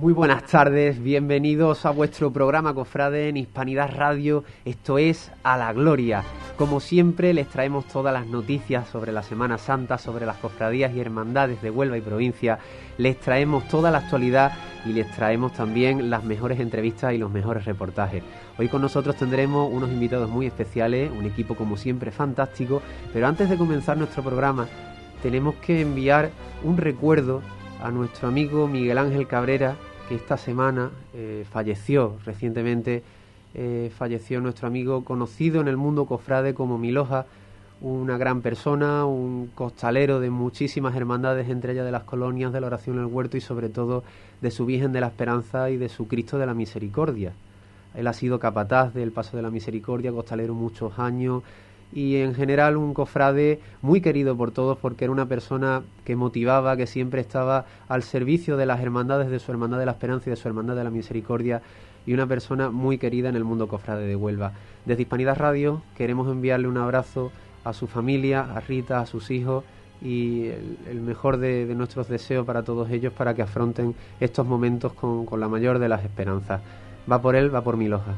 Muy buenas tardes, bienvenidos a vuestro programa Cofrade en Hispanidad Radio. Esto es A la Gloria. Como siempre, les traemos todas las noticias sobre la Semana Santa, sobre las cofradías y hermandades de Huelva y provincia. Les traemos toda la actualidad y les traemos también las mejores entrevistas y los mejores reportajes. Hoy con nosotros tendremos unos invitados muy especiales, un equipo como siempre fantástico, pero antes de comenzar nuestro programa, tenemos que enviar un recuerdo a nuestro amigo Miguel Ángel Cabrera, esta semana eh, falleció recientemente, eh, falleció nuestro amigo conocido en el mundo cofrade como Miloja, una gran persona, un costalero de muchísimas hermandades, entre ellas de las colonias de la oración en el huerto y sobre todo de su Virgen de la Esperanza y de su Cristo de la Misericordia. Él ha sido capataz del Paso de la Misericordia, costalero muchos años, y en general un cofrade muy querido por todos porque era una persona que motivaba, que siempre estaba al servicio de las hermandades de su Hermandad de la Esperanza y de su Hermandad de la Misericordia y una persona muy querida en el mundo cofrade de Huelva. Desde Hispanidad Radio queremos enviarle un abrazo a su familia, a Rita, a sus hijos y el, mejor de, nuestros deseos para todos ellos para que afronten estos momentos con, con la mayor de las esperanzas. Va por él, va por mi loja.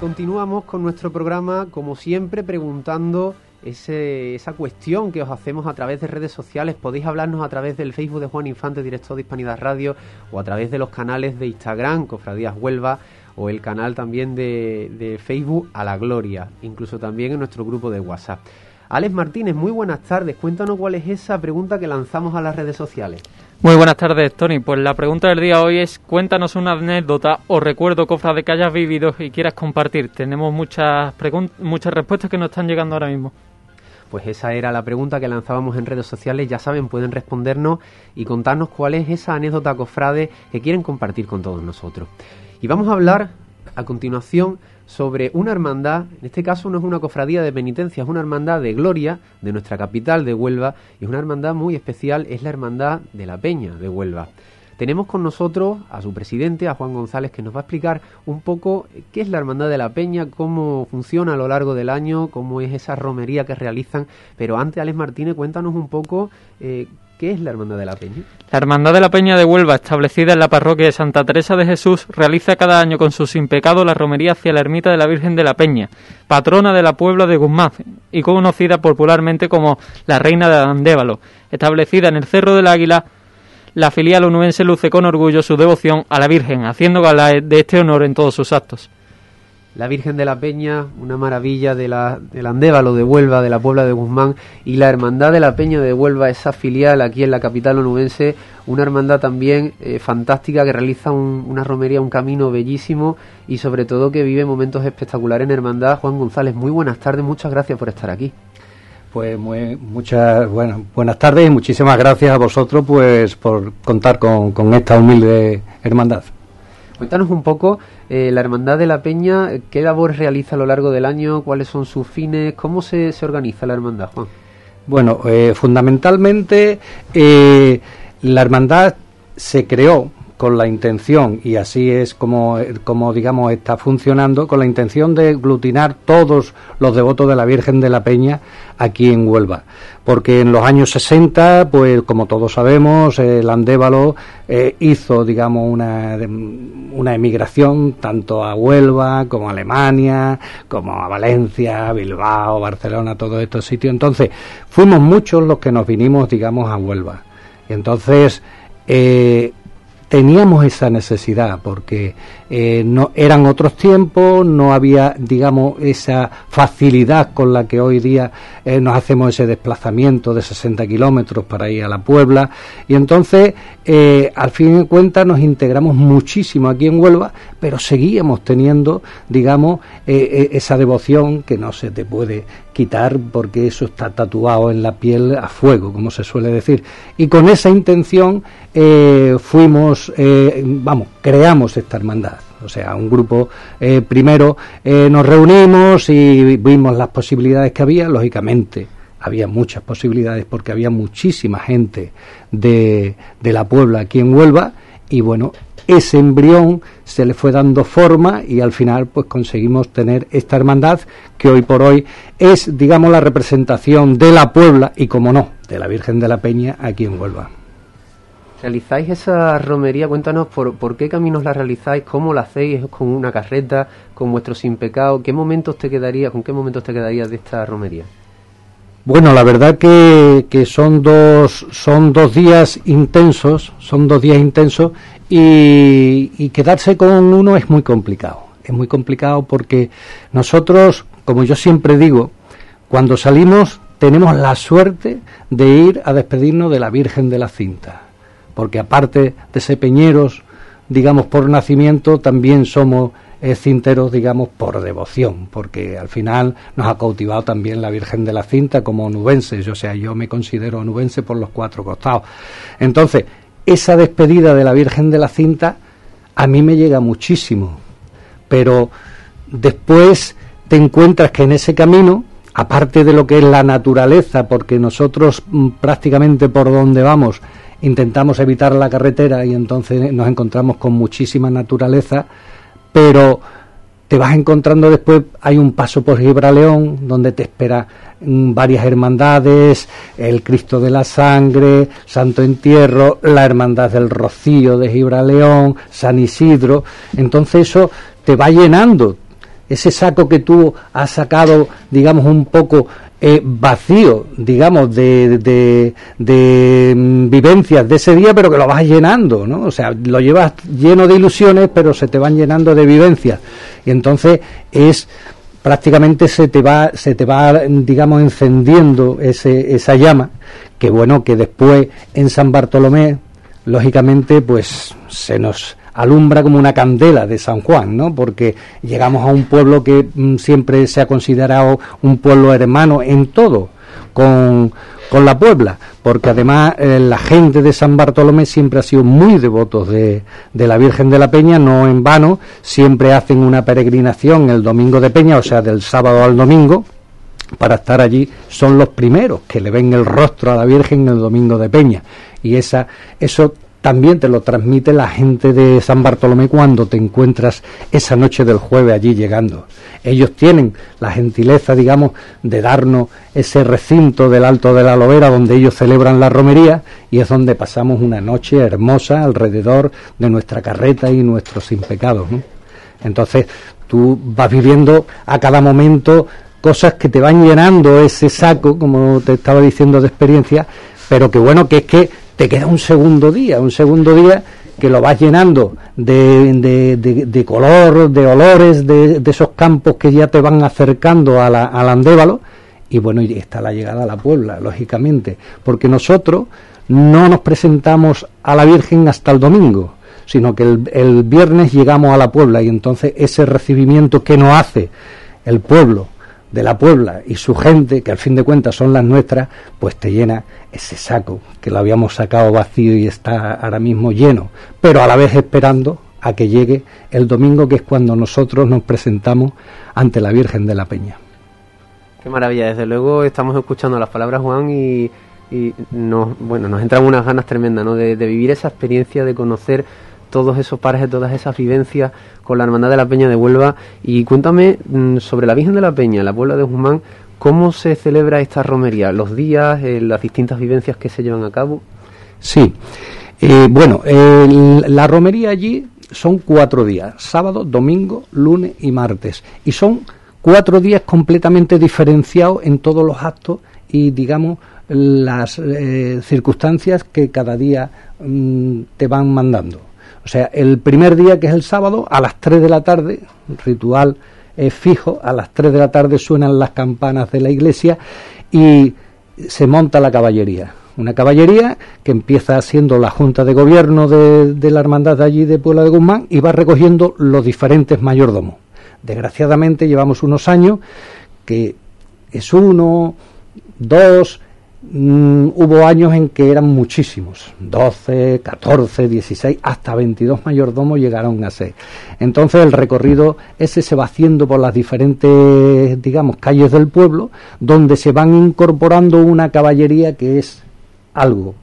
Continuamos con nuestro programa, como siempre, preguntando esa cuestión que os hacemos a través de redes sociales. Podéis hablarnos a través del Facebook de Juan Infante, director de Hispanidad Radio, o a través de los canales de Instagram, Cofradías Huelva, o el canal también de, de Facebook A la Gloria, incluso también en nuestro grupo de WhatsApp. Alex Martínez, muy buenas tardes. Cuéntanos cuál es esa pregunta que lanzamos a las redes sociales. Muy buenas tardes, Tony. Pues la pregunta del día hoy es cuéntanos una anécdota o recuerdo, cofra, de que hayas vivido y quieras compartir. Tenemos muchas, muchas respuestas que nos están llegando ahora mismo. Pues esa era la pregunta que lanzábamos en redes sociales. Ya saben, pueden respondernos y contarnos cuál es esa anécdota cofrade que quieren compartir con todos nosotros. Y vamos a hablar a continuación sobre una hermandad, en este caso no es una cofradía de penitencia, es una hermandad de gloria de nuestra capital de Huelva y es una hermandad muy especial, es la hermandad de la Peña de Huelva. Tenemos con nosotros a su presidente, a Juan González, que nos va a explicar un poco qué es la Hermandad de la Peña, cómo funciona a lo largo del año, cómo es esa romería que realizan. Pero antes, Alex Martínez, cuéntanos un poco eh, ¿Qué es la Hermandad de la Peña? La Hermandad de la Peña de Huelva, establecida en la parroquia de Santa Teresa de Jesús, realiza cada año con sus impecados la romería hacia la ermita de la Virgen de la Peña, patrona de la Puebla de Guzmán y conocida popularmente como la Reina de Andévalo. Establecida en el Cerro del Águila, la filial onubense luce con orgullo su devoción a la Virgen, haciendo gala de este honor en todos sus actos la Virgen de la Peña, una maravilla de la, del Andévalo de Huelva, de la Puebla de Guzmán, y la Hermandad de la Peña de Huelva, esa filial aquí en la capital onubense, una hermandad también eh, fantástica que realiza una romería, un camino bellísimo y sobre todo que vive momentos espectaculares en hermandad. Juan González, muy buenas tardes, muchas gracias por estar aquí. Pues muy, muchas bueno, buenas tardes y muchísimas gracias a vosotros pues por contar con, con esta humilde hermandad. Cuéntanos un poco eh, la Hermandad de la Peña, qué labor realiza a lo largo del año, cuáles son sus fines, cómo se, se organiza la Hermandad, Juan. Bueno, eh, fundamentalmente eh, la Hermandad se creó con la intención, y así es como, como, digamos está funcionando, con la intención de aglutinar todos los devotos de la Virgen de la Peña aquí en Huelva. Porque en los años 60, pues como todos sabemos, el Andévalo eh, hizo, digamos, una, una emigración tanto a Huelva como a Alemania, como a Valencia, Bilbao, Barcelona, todos estos sitios. Entonces, fuimos muchos los que nos vinimos, digamos, a Huelva. Entonces, eh, teníamos esa necesidad porque eh, no eran otros tiempos no había digamos esa facilidad con la que hoy día eh, nos hacemos ese desplazamiento de 60 kilómetros para ir a la Puebla y entonces eh, al fin de cuentas nos integramos muchísimo aquí en Huelva pero seguíamos teniendo digamos esa devoción que no se te puede quitar porque eso está tatuado en la piel a fuego, como se suele decir. Y con esa intención fuimos, vamos, creamos esta hermandad. O sea, un grupo, eh, primero nos reunimos y vimos las posibilidades que había, lógicamente había muchas posibilidades porque había muchísima gente de, de la Puebla aquí en Huelva y bueno, ese embrión se le fue dando forma y al final pues conseguimos tener esta hermandad que hoy por hoy es digamos la representación de la Puebla y como no, de la Virgen de la Peña aquí en Huelva. ¿Realizáis esa romería? Cuéntanos por, por qué caminos la realizáis, cómo la hacéis, con una carreta, con vuestro sin pecado, ¿qué momentos te quedaría, con qué momentos te quedarías de esta romería? Bueno, la verdad que, que, son dos son dos días intensos, son dos días intensos y, y, quedarse con uno es muy complicado. Es muy complicado porque nosotros, como yo siempre digo, cuando salimos tenemos la suerte de ir a despedirnos de la Virgen de la Cinta, porque aparte de ser peñeros, digamos por nacimiento, también somos es cinteros, digamos, por devoción, porque al final nos ha cautivado también la Virgen de la Cinta como nubenses, o sea, yo me considero nubense por los cuatro costados. Entonces, esa despedida de la Virgen de la Cinta a mí me llega muchísimo, pero después te encuentras que en ese camino, aparte de lo que es la naturaleza, porque nosotros mm, prácticamente por donde vamos intentamos evitar la carretera y entonces nos encontramos con muchísima naturaleza, pero te vas encontrando después, hay un paso por Gibraleón, donde te espera mm, varias hermandades, el Cristo de la Sangre, Santo Entierro, la Hermandad del Rocío de Gibraleón, San Isidro, entonces eso te va llenando, ese saco que tú has sacado, digamos, un poco eh, vacío, digamos, de, de, mm, vivencias de ese día, pero que lo vas llenando, ¿no? O sea, lo llevas lleno de ilusiones, pero se te van llenando de vivencias. Y entonces es prácticamente se te va, se te va, digamos, encendiendo ese, esa llama, que bueno, que después en San Bartolomé, lógicamente, pues se nos alumbra como una candela de San Juan, ¿no? Porque llegamos a un pueblo que mm, siempre se ha considerado un pueblo hermano en todo, con, con la Puebla, porque además eh, la gente de San Bartolomé siempre ha sido muy devotos de, de, la Virgen de la Peña, no en vano, siempre hacen una peregrinación el domingo de Peña, o sea, del sábado al domingo, para estar allí, son los primeros que le ven el rostro a la Virgen el domingo de Peña. Y esa, eso también te lo transmite la gente de San Bartolomé cuando te encuentras esa noche del jueves allí llegando. Ellos tienen la gentileza, digamos, de darnos ese recinto del Alto de la Lobera donde ellos celebran la romería y es donde pasamos una noche hermosa alrededor de nuestra carreta y nuestros sin pecados. Entonces tú vas viviendo a cada momento cosas que te van llenando ese saco, como te estaba diciendo de experiencia, pero que bueno, que es que te queda un segundo día, un segundo día que lo vas llenando de, de, color, de olores, de, esos campos que ya te van acercando a la, al Andévalo, y bueno, y está la llegada a la Puebla, lógicamente, porque nosotros no nos presentamos a la Virgen hasta el domingo, sino que el, el viernes llegamos a la Puebla y entonces ese recibimiento que nos hace el pueblo de la Puebla y su gente, que al fin de cuentas son las nuestras, pues te llena ese saco que lo habíamos sacado vacío y está ahora mismo lleno, pero a la vez esperando a que llegue el domingo, que es cuando nosotros nos presentamos ante la Virgen de la Peña. Qué maravilla, desde luego estamos escuchando las palabras Juan y, y nos, bueno, nos entran unas ganas tremendas ¿no? de, de vivir esa experiencia, de conocer todos esos parajes, todas esas vivencias con la Hermandad de la Peña de Huelva. Y cuéntame mm, sobre la Virgen de la Peña, la Puebla de Guzmán, ¿cómo se celebra esta romería? ¿Los días, eh, las distintas vivencias que se llevan a cabo? Sí, eh, bueno, la romería allí son cuatro días, sábado, domingo, lunes y martes. Y son cuatro días completamente diferenciados en todos los actos y, digamos, las eh, circunstancias que cada día mm, te van mandando. O sea, el primer día, que es el sábado, a las 3 de la tarde, ritual es fijo, a las 3 de la tarde suenan las campanas de la iglesia y se monta la caballería. Una caballería que empieza siendo la Junta de Gobierno de, de la Hermandad de allí de Puebla de Guzmán y va recogiendo los diferentes mayordomos. Desgraciadamente llevamos unos años que es uno, dos, mm, hubo años en que eran muchísimos, 12, 14, 16, hasta 22 mayordomos llegaron a ser. Entonces el recorrido ese se va haciendo por las diferentes, digamos, calles del pueblo, donde se van incorporando una caballería que es algo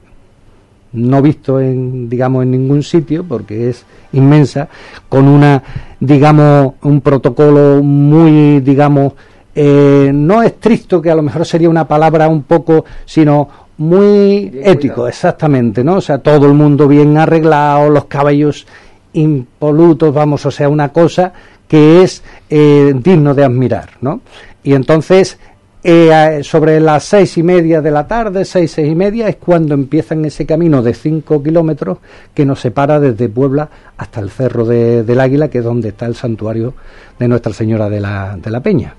no visto en digamos en ningún sitio porque es inmensa con una digamos un protocolo muy digamos eh, no estricto que a lo mejor sería una palabra un poco sino muy ético exactamente no o sea todo el mundo bien arreglado los caballos impolutos vamos o sea una cosa que es eh, digno de admirar no y entonces eh, sobre las seis y media de la tarde, seis, seis y media, es cuando empiezan ese camino de cinco kilómetros que nos separa desde Puebla hasta el Cerro del Águila, que es donde está el santuario de Nuestra Señora de la, de la Peña.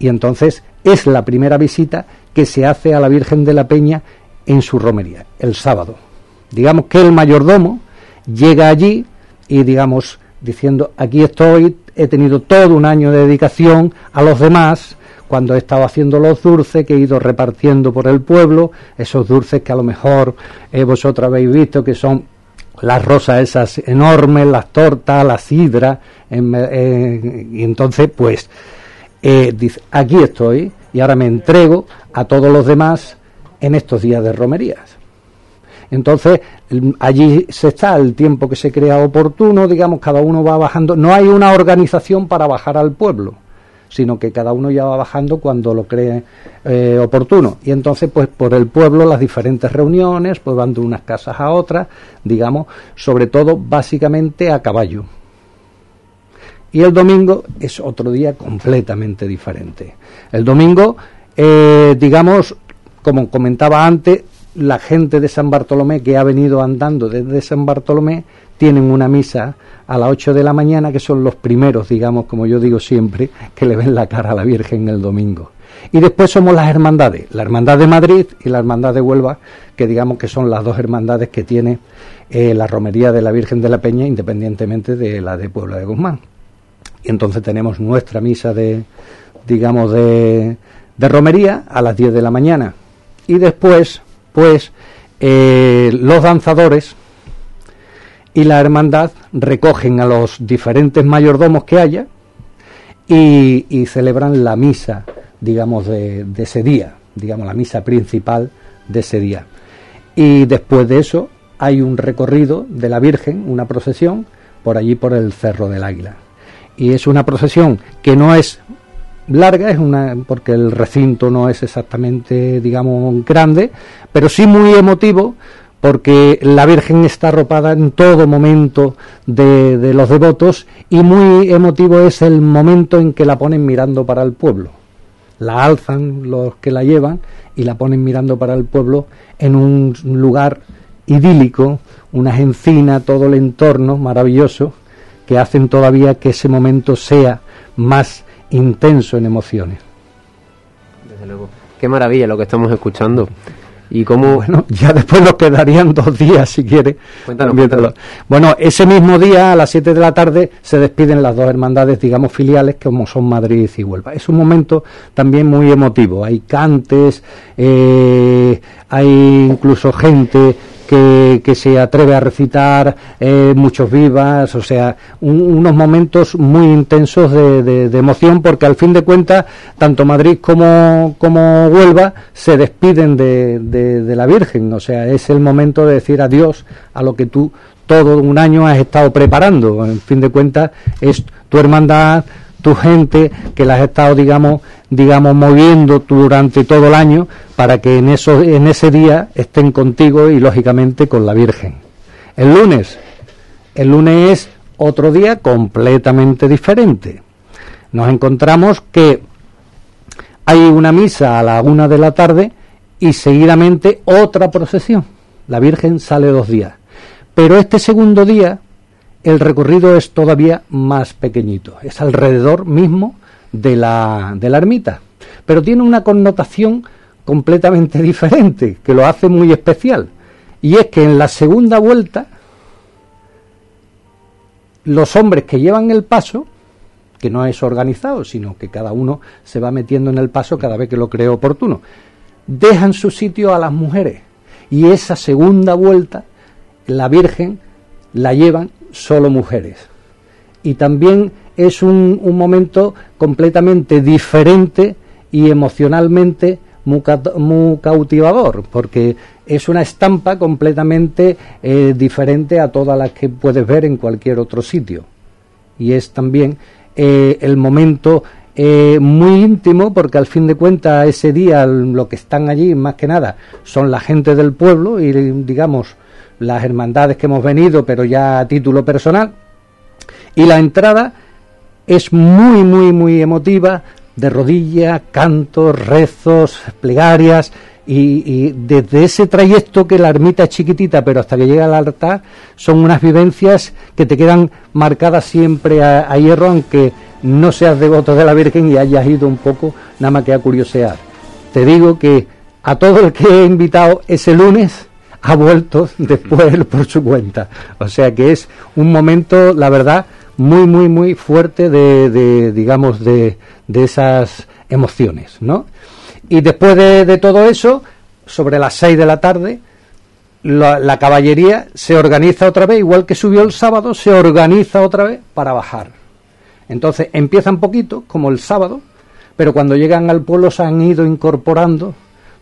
Y entonces es la primera visita que se hace a la Virgen de la Peña en su romería, el sábado. Digamos que el mayordomo llega allí y, digamos, diciendo, aquí estoy, he tenido todo un año de dedicación a los demás, cuando he estado haciendo los dulces que he ido repartiendo por el pueblo, esos dulces que a lo mejor eh, vosotros habéis visto que son las rosas esas enormes, las tortas, la sidra, y entonces pues eh, dice, aquí estoy y ahora me entrego a todos los demás en estos días de romerías. Entonces, allí se está el tiempo que se crea oportuno, digamos, cada uno va bajando. No hay una organización para bajar al pueblo sino que cada uno ya va bajando cuando lo cree eh, oportuno. Y entonces, pues por el pueblo, las diferentes reuniones, pues van de unas casas a otras, digamos, sobre todo básicamente a caballo. Y el domingo es otro día completamente diferente. El domingo, eh, digamos, como comentaba antes, la gente de San Bartolomé que ha venido andando desde San Bartolomé tienen una misa a las 8 de la mañana, que son los primeros, digamos, como yo digo siempre, que le ven la cara a la Virgen el domingo. Y después somos las hermandades, la Hermandad de Madrid y la Hermandad de Huelva, que digamos que son las dos hermandades que tiene eh, la romería de la Virgen de la Peña, independientemente de la de Puebla de Guzmán. Y entonces tenemos nuestra misa de, digamos, de, de romería a las 10 de la mañana. Y después, pues, eh, los danzadores y la hermandad recogen a los diferentes mayordomos que haya y, celebran la misa, digamos, de, ese día, digamos, la misa principal de ese día. Y después de eso hay un recorrido de la Virgen, una procesión, por allí por el Cerro del Águila. Y es una procesión que no es larga, es una porque el recinto no es exactamente, digamos, grande, pero sí muy emotivo porque la Virgen está arropada en todo momento de, los devotos y muy emotivo es el momento en que la ponen mirando para el pueblo. La alzan los que la llevan y la ponen mirando para el pueblo en un lugar idílico, unas encinas, todo el entorno maravilloso, que hacen todavía que ese momento sea más intenso en emociones. Desde luego. Qué maravilla lo que estamos escuchando. ¿Y cómo? Bueno, ya después nos quedarían dos días, si quiere. Bueno, ese mismo día, a las 7 de la tarde, se despiden las dos hermandades, digamos, filiales, como son Madrid y Huelva. Es un momento también muy emotivo. Hay cantes, eh, hay incluso gente que, se atreve a recitar eh, muchos vivas, o sea, unos momentos muy intensos de, emoción, porque al fin de cuentas, tanto Madrid como, como Huelva se despiden de, de la Virgen, o sea, es el momento de decir adiós a lo que tú todo un año has estado preparando. En fin de cuentas, es tu hermandad, tu gente que las has estado, digamos, digamos, moviendo durante todo el año para que en, eso, en ese día estén contigo y, lógicamente, con la Virgen. El lunes, el lunes es otro día completamente diferente. Nos encontramos que hay una misa a la una de la tarde y seguidamente otra procesión. La Virgen sale dos días. Pero este segundo día el recorrido es todavía más pequeñito. Es alrededor mismo de la, de la ermita. Pero tiene una connotación completamente diferente, que lo hace muy especial. Y es que en la segunda vuelta, los hombres que llevan el paso, que no es organizado, sino que cada uno se va metiendo en el paso cada vez que lo cree oportuno, dejan su sitio a las mujeres y esa segunda vuelta la Virgen la llevan solo mujeres. Y también es un, momento completamente diferente y emocionalmente muy, cautivador, porque es una estampa completamente eh, diferente a todas las que puedes ver en cualquier otro sitio. Y es también eh, el momento eh, muy íntimo, porque al fin de cuentas ese día lo que están allí, más que nada, son la gente del pueblo y, digamos, las hermandades que hemos venido, pero ya a título personal. Y la entrada es muy, muy, muy emotiva, de rodillas, cantos, rezos, plegarias, y, desde ese trayecto que la ermita es chiquitita, pero hasta que llega al altar, son unas vivencias que te quedan marcadas siempre a, hierro, aunque no seas devoto de la Virgen y hayas ido un poco nada más que a curiosear. Te digo que a todo el que he invitado ese lunes ha vuelto después por su cuenta. O sea que es un momento, la verdad, muy, muy, muy fuerte de, digamos, de, de esas emociones, ¿no? Y después de, todo eso, sobre las seis de la tarde, la, caballería se organiza otra vez, igual que subió el sábado, se organiza otra vez para bajar. Entonces empiezan poquito, como el sábado, pero cuando llegan al pueblo se han ido incorporando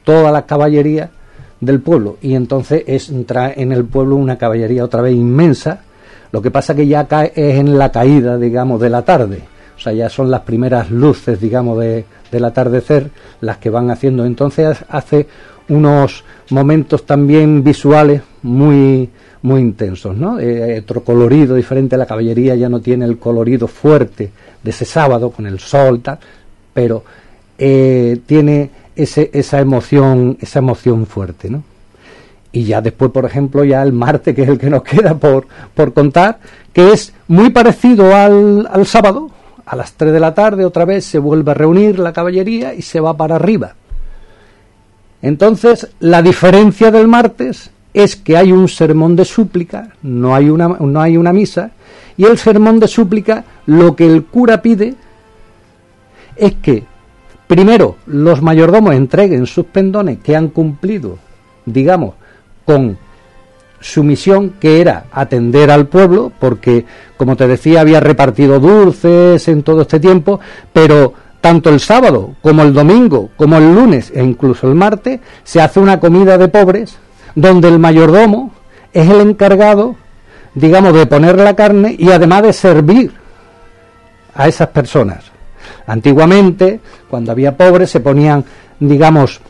toda la caballería del pueblo y entonces entra en el pueblo una caballería otra vez inmensa lo que pasa que ya cae es en la caída, digamos, de la tarde. O sea, ya son las primeras luces, digamos, de, del atardecer las que van haciendo. Entonces hace unos momentos también visuales muy muy intensos, ¿no? Eh, otro colorido diferente, la caballería ya no tiene el colorido fuerte de ese sábado con el sol, tal, pero eh, tiene esa emoción, esa emoción fuerte, ¿no? Y ya después, por ejemplo, ya el martes, que es el que nos queda por, por contar, que es muy parecido al, al sábado, a las 3 de la tarde otra vez se vuelve a reunir la caballería y se va para arriba. Entonces, la diferencia del martes es que hay un sermón de súplica, no hay una, no hay una misa, y el sermón de súplica lo que el cura pide es que primero los mayordomos entreguen sus pendones que han cumplido, digamos, con su misión que era atender al pueblo, porque, como te decía, había repartido dulces en todo este tiempo, pero tanto el sábado como el domingo, como el lunes e incluso el martes, se hace una comida de pobres, donde el mayordomo es el encargado, digamos, de poner la carne y además de servir a esas personas. Antiguamente, cuando había pobres, se ponían, digamos,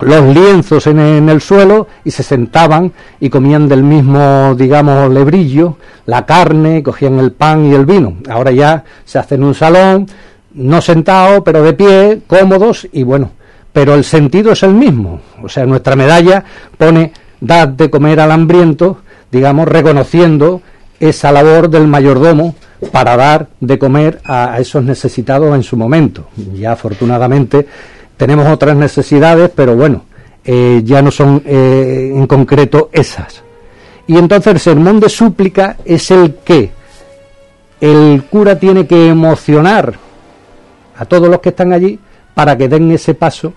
los lienzos en, el suelo y se sentaban y comían del mismo, digamos, lebrillo, la carne, cogían el pan y el vino. Ahora ya se hace en un salón, no sentado, pero de pie, cómodos y bueno, pero el sentido es el mismo. O sea, nuestra medalla pone dad de comer al hambriento, digamos, reconociendo esa labor del mayordomo para dar de comer a esos necesitados en su momento. Ya afortunadamente tenemos otras necesidades, pero bueno, eh, ya no son eh, en concreto esas. Y entonces el sermón de súplica es el que el cura tiene que emocionar a todos los que están allí para que den ese paso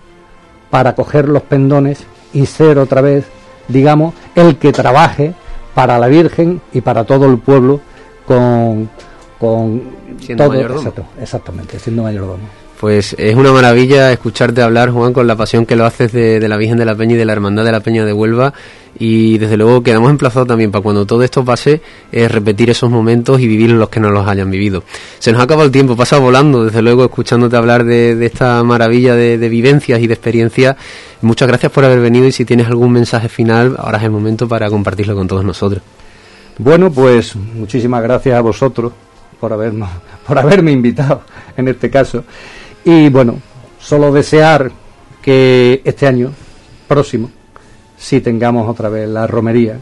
para coger los pendones y ser otra vez, digamos, el que trabaje para la Virgen y para todo el pueblo con, con siendo mayordomo. exactamente, siendo mayordomo. Pues es una maravilla escucharte hablar, Juan, con la pasión que lo haces de, la Virgen de la Peña y de la Hermandad de la Peña de Huelva. Y desde luego quedamos emplazados también para cuando todo esto pase, es repetir esos momentos y vivir los que no los hayan vivido. Se nos ha acabado el tiempo, pasa volando, desde luego, escuchándote hablar de, esta maravilla de, vivencias y de experiencias. Muchas gracias por haber venido y si tienes algún mensaje final, ahora es el momento para compartirlo con todos nosotros. Bueno, pues muchísimas gracias a vosotros por habernos, por haberme invitado en este caso. Y bueno, solo desear que este año próximo sí tengamos otra vez la romería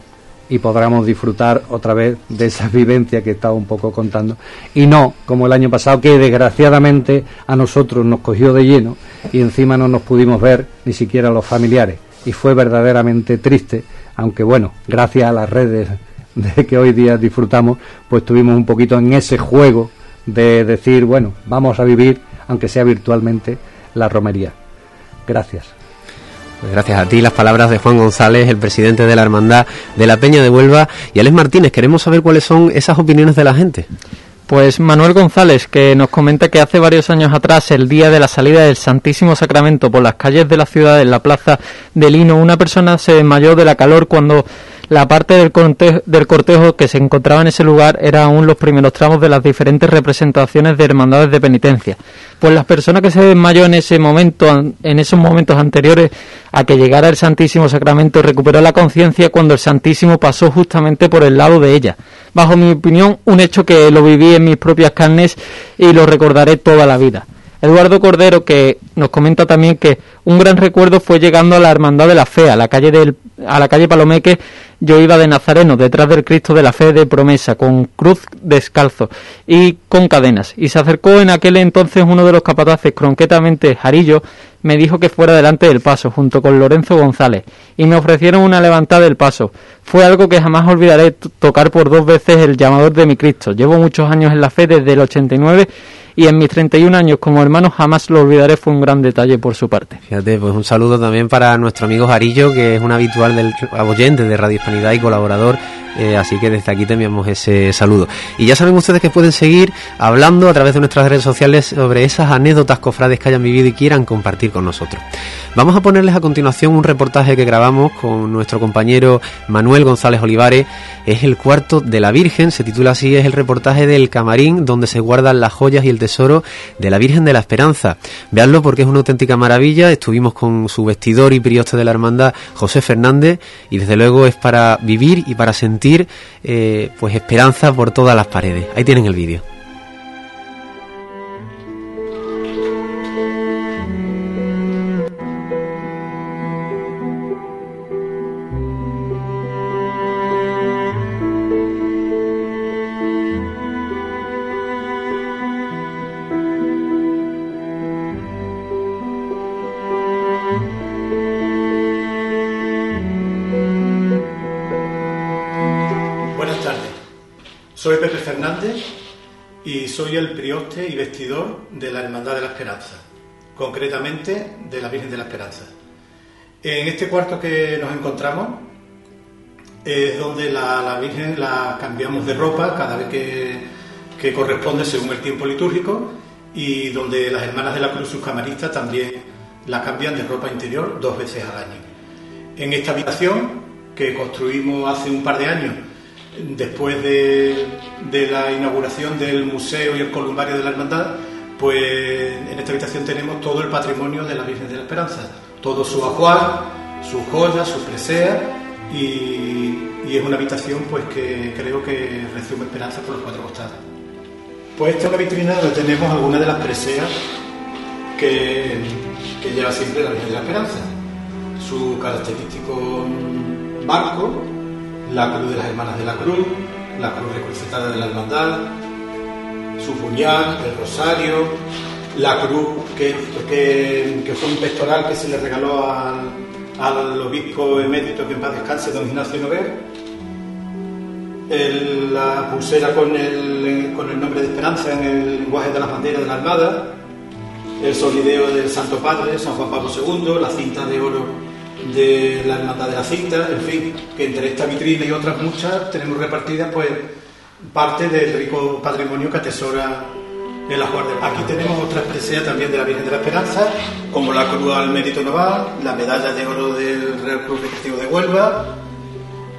y podamos disfrutar otra vez de esa vivencia que estaba un poco contando y no como el año pasado que desgraciadamente a nosotros nos cogió de lleno y encima no nos pudimos ver ni siquiera los familiares y fue verdaderamente triste aunque bueno gracias a las redes de que hoy día disfrutamos pues tuvimos un poquito en ese juego de decir bueno vamos a vivir aunque sea virtualmente, la romería. Gracias. Pues gracias a ti las palabras de Juan González, el presidente de la Hermandad de la Peña de Huelva, y Alex Martínez. Queremos saber cuáles son esas opiniones de la gente. Pues Manuel González, que nos comenta que hace varios años atrás, el día de la salida del Santísimo Sacramento por las calles de la ciudad, en la plaza de Lino, una persona se desmayó de la calor cuando la parte del cortejo, del cortejo que se encontraba en ese lugar era aún los primeros tramos de las diferentes representaciones de hermandades de penitencia. Pues las personas que se desmayó en ese momento, en esos momentos anteriores a que llegara el Santísimo Sacramento, recuperó la conciencia cuando el Santísimo pasó justamente por el lado de ella. Bajo mi opinión, un hecho que lo viví en mis propias carnes y lo recordaré toda la vida. Eduardo Cordero, que nos comenta también que un gran recuerdo fue llegando a la Hermandad de la Fe, a la calle, del, a la calle Palomeque, yo iba de Nazareno, detrás del Cristo de la Fe de promesa, con cruz descalzo y con cadenas. Y se acercó en aquel entonces uno de los capataces, cronquetamente Jarillo, me dijo que fuera delante del paso, junto con Lorenzo González, y me ofrecieron una levantada del paso. Fue algo que jamás olvidaré tocar por dos veces el llamador de mi Cristo. Llevo muchos años en la fe desde el 89 y en mis 31 años como hermano jamás lo olvidaré, fue un gran detalle por su parte. Fíjate, pues un saludo también para nuestro amigo Jarillo, que es un habitual del oyente de Radio Hispanidad y colaborador eh, así que desde aquí te enviamos ese saludo. Y ya saben ustedes que pueden seguir hablando a través de nuestras redes sociales sobre esas anécdotas cofrades que hayan vivido y quieran compartir con nosotros. Vamos a ponerles a continuación un reportaje que grabamos con nuestro compañero Manuel González Olivares. Es el cuarto de la Virgen, se titula así, es el reportaje del camarín donde se guardan las joyas y el tesoro de la Virgen de la Esperanza. Veanlo porque es una auténtica maravilla. Estuvimos con su vestidor y prioste de la hermandad, José Fernández, y desde luego es para vivir y para sentir eh, pues esperanza por todas las paredes. Ahí tienen el vídeo. Soy Pepe Fernández y soy el prioste y vestidor de la Hermandad de la Esperanza, concretamente de la Virgen de la Esperanza. En este cuarto que nos encontramos es donde la, Virgen la cambiamos de ropa cada vez que, corresponde según el tiempo litúrgico y donde las hermanas de la Cruz, sus camaristas, también la cambian de ropa interior dos veces al año. En esta habitación que construimos hace un par de años, después de, la inauguración del museo y el columbario de la hermandad, pues en esta habitación tenemos todo el patrimonio de la Virgen de la Esperanza, todo su ajuar, sus joyas, sus preseas y, es una habitación pues que creo que resume esperanza por los cuatro costados. Pues esta es una vitrina donde tenemos algunas de las preseas que, que lleva siempre la Virgen de la Esperanza. Su característico marco, la cruz de las hermanas de la cruz, la cruz recrucetada de la hermandad, su puñal, el rosario, la cruz que, que, fue un pectoral que se le regaló al, al obispo emérito que en paz descanse, don Ignacio Noguer, la pulsera con el, con el nombre de Esperanza en el lenguaje de las banderas de la Armada, el solideo del Santo Padre, San Juan Pablo II, la cinta de oro de la Hermandad de la Cinta, en fin, que entre esta vitrina y otras muchas tenemos repartidas pues parte del rico patrimonio que atesora el ajuar Aquí tenemos otras preseas también de la Virgen de la Esperanza, como la Cruz al Mérito Naval, la medalla de oro del Real Club Recreativo de Huelva,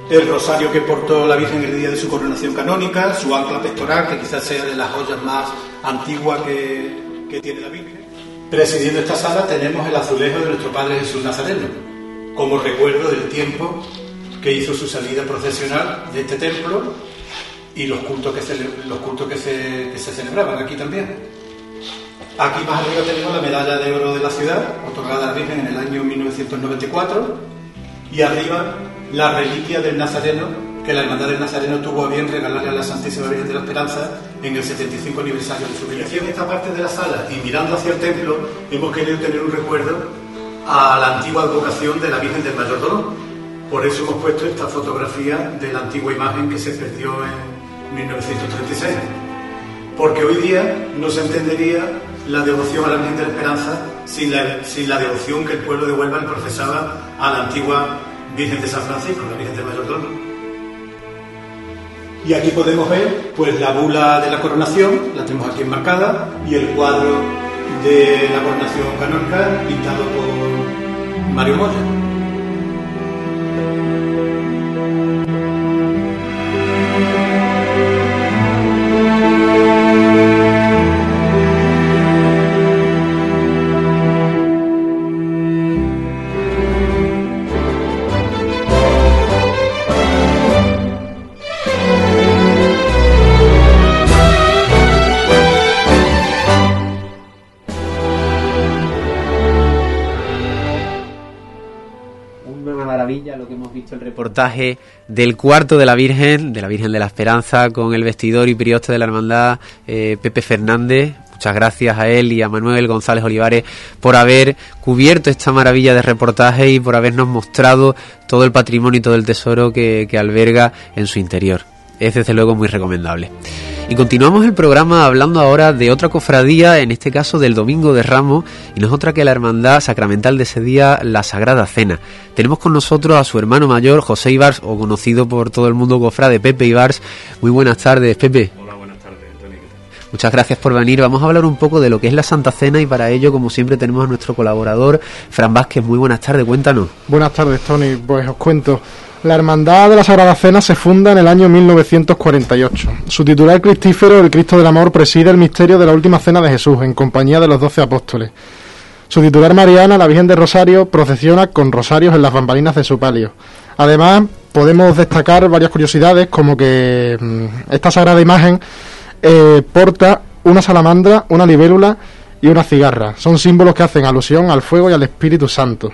el rosario que portó la Virgen el día de su coronación canónica, su ancla pectoral, que quizás sea de las joyas más antiguas que, que tiene la Virgen. Presidiendo esta sala tenemos el azulejo de nuestro Padre Jesús Nazareno, como recuerdo del tiempo que hizo su salida procesional de este templo y los cultos que, se, los cultos que se, se celebraban aquí también. Aquí más arriba tenemos la medalla de oro de la ciudad, otorgada a la Virgen en el año 1994, y arriba la reliquia del Nazareno que la Hermandad del Nazareno tuvo a bien regalarle a la Santísima Virgen de la Esperanza en el 75 aniversario de su creación. En esta parte de la sala y mirando hacia el templo hemos querido tener un recuerdo a la antigua advocación de la Virgen del Mayor Dolor. Por eso hemos puesto esta fotografía de la antigua imagen que se perdió en 1936. Porque hoy día no se entendería la devoción a la Virgen de la Esperanza sin la, sin la devoción que el pueblo de Huelva le profesaba a la antigua Virgen de San Francisco, la Virgen del Mayordomo. Y aquí podemos ver pues la bula de la coronación, la tenemos aquí enmarcada, y el cuadro de la coronación canónica pintado por Mario Moya. El reportaje del cuarto de la Virgen, de la Virgen de la Esperanza, con el vestidor y prioste de la hermandad eh, Pepe Fernández. Muchas gracias a él y a Manuel González Olivares por haber cubierto esta maravilla de reportaje y por habernos mostrado todo el patrimonio y todo el tesoro que alberga en su interior. Es desde luego muy recomendable. Y continuamos el programa hablando ahora de otra cofradía, en este caso del Domingo de Ramos, y no es otra que la hermandad sacramental de ese día, la Sagrada Cena. Tenemos con nosotros a su hermano mayor, José Ibars, o conocido por todo el mundo cofrade, Pepe Ibars. Muy buenas tardes, Pepe. Hola, buenas tardes, Tony. Muchas gracias por venir. Vamos a hablar un poco de lo que es la Santa Cena y para ello, como siempre, tenemos a nuestro colaborador, Fran Vázquez. Muy buenas tardes, cuéntanos. Buenas tardes, Tony. Pues os cuento. La Hermandad de la Sagrada Cena se funda en el año 1948. Su titular cristífero, el Cristo del Amor, preside el misterio de la última cena de Jesús en compañía de los doce apóstoles. Su titular Mariana, la Virgen de Rosario, procesiona con rosarios en las bambalinas de su palio. Además, podemos destacar varias curiosidades, como que mm, esta sagrada imagen eh, porta una salamandra, una libélula y una cigarra. Son símbolos que hacen alusión al fuego y al Espíritu Santo.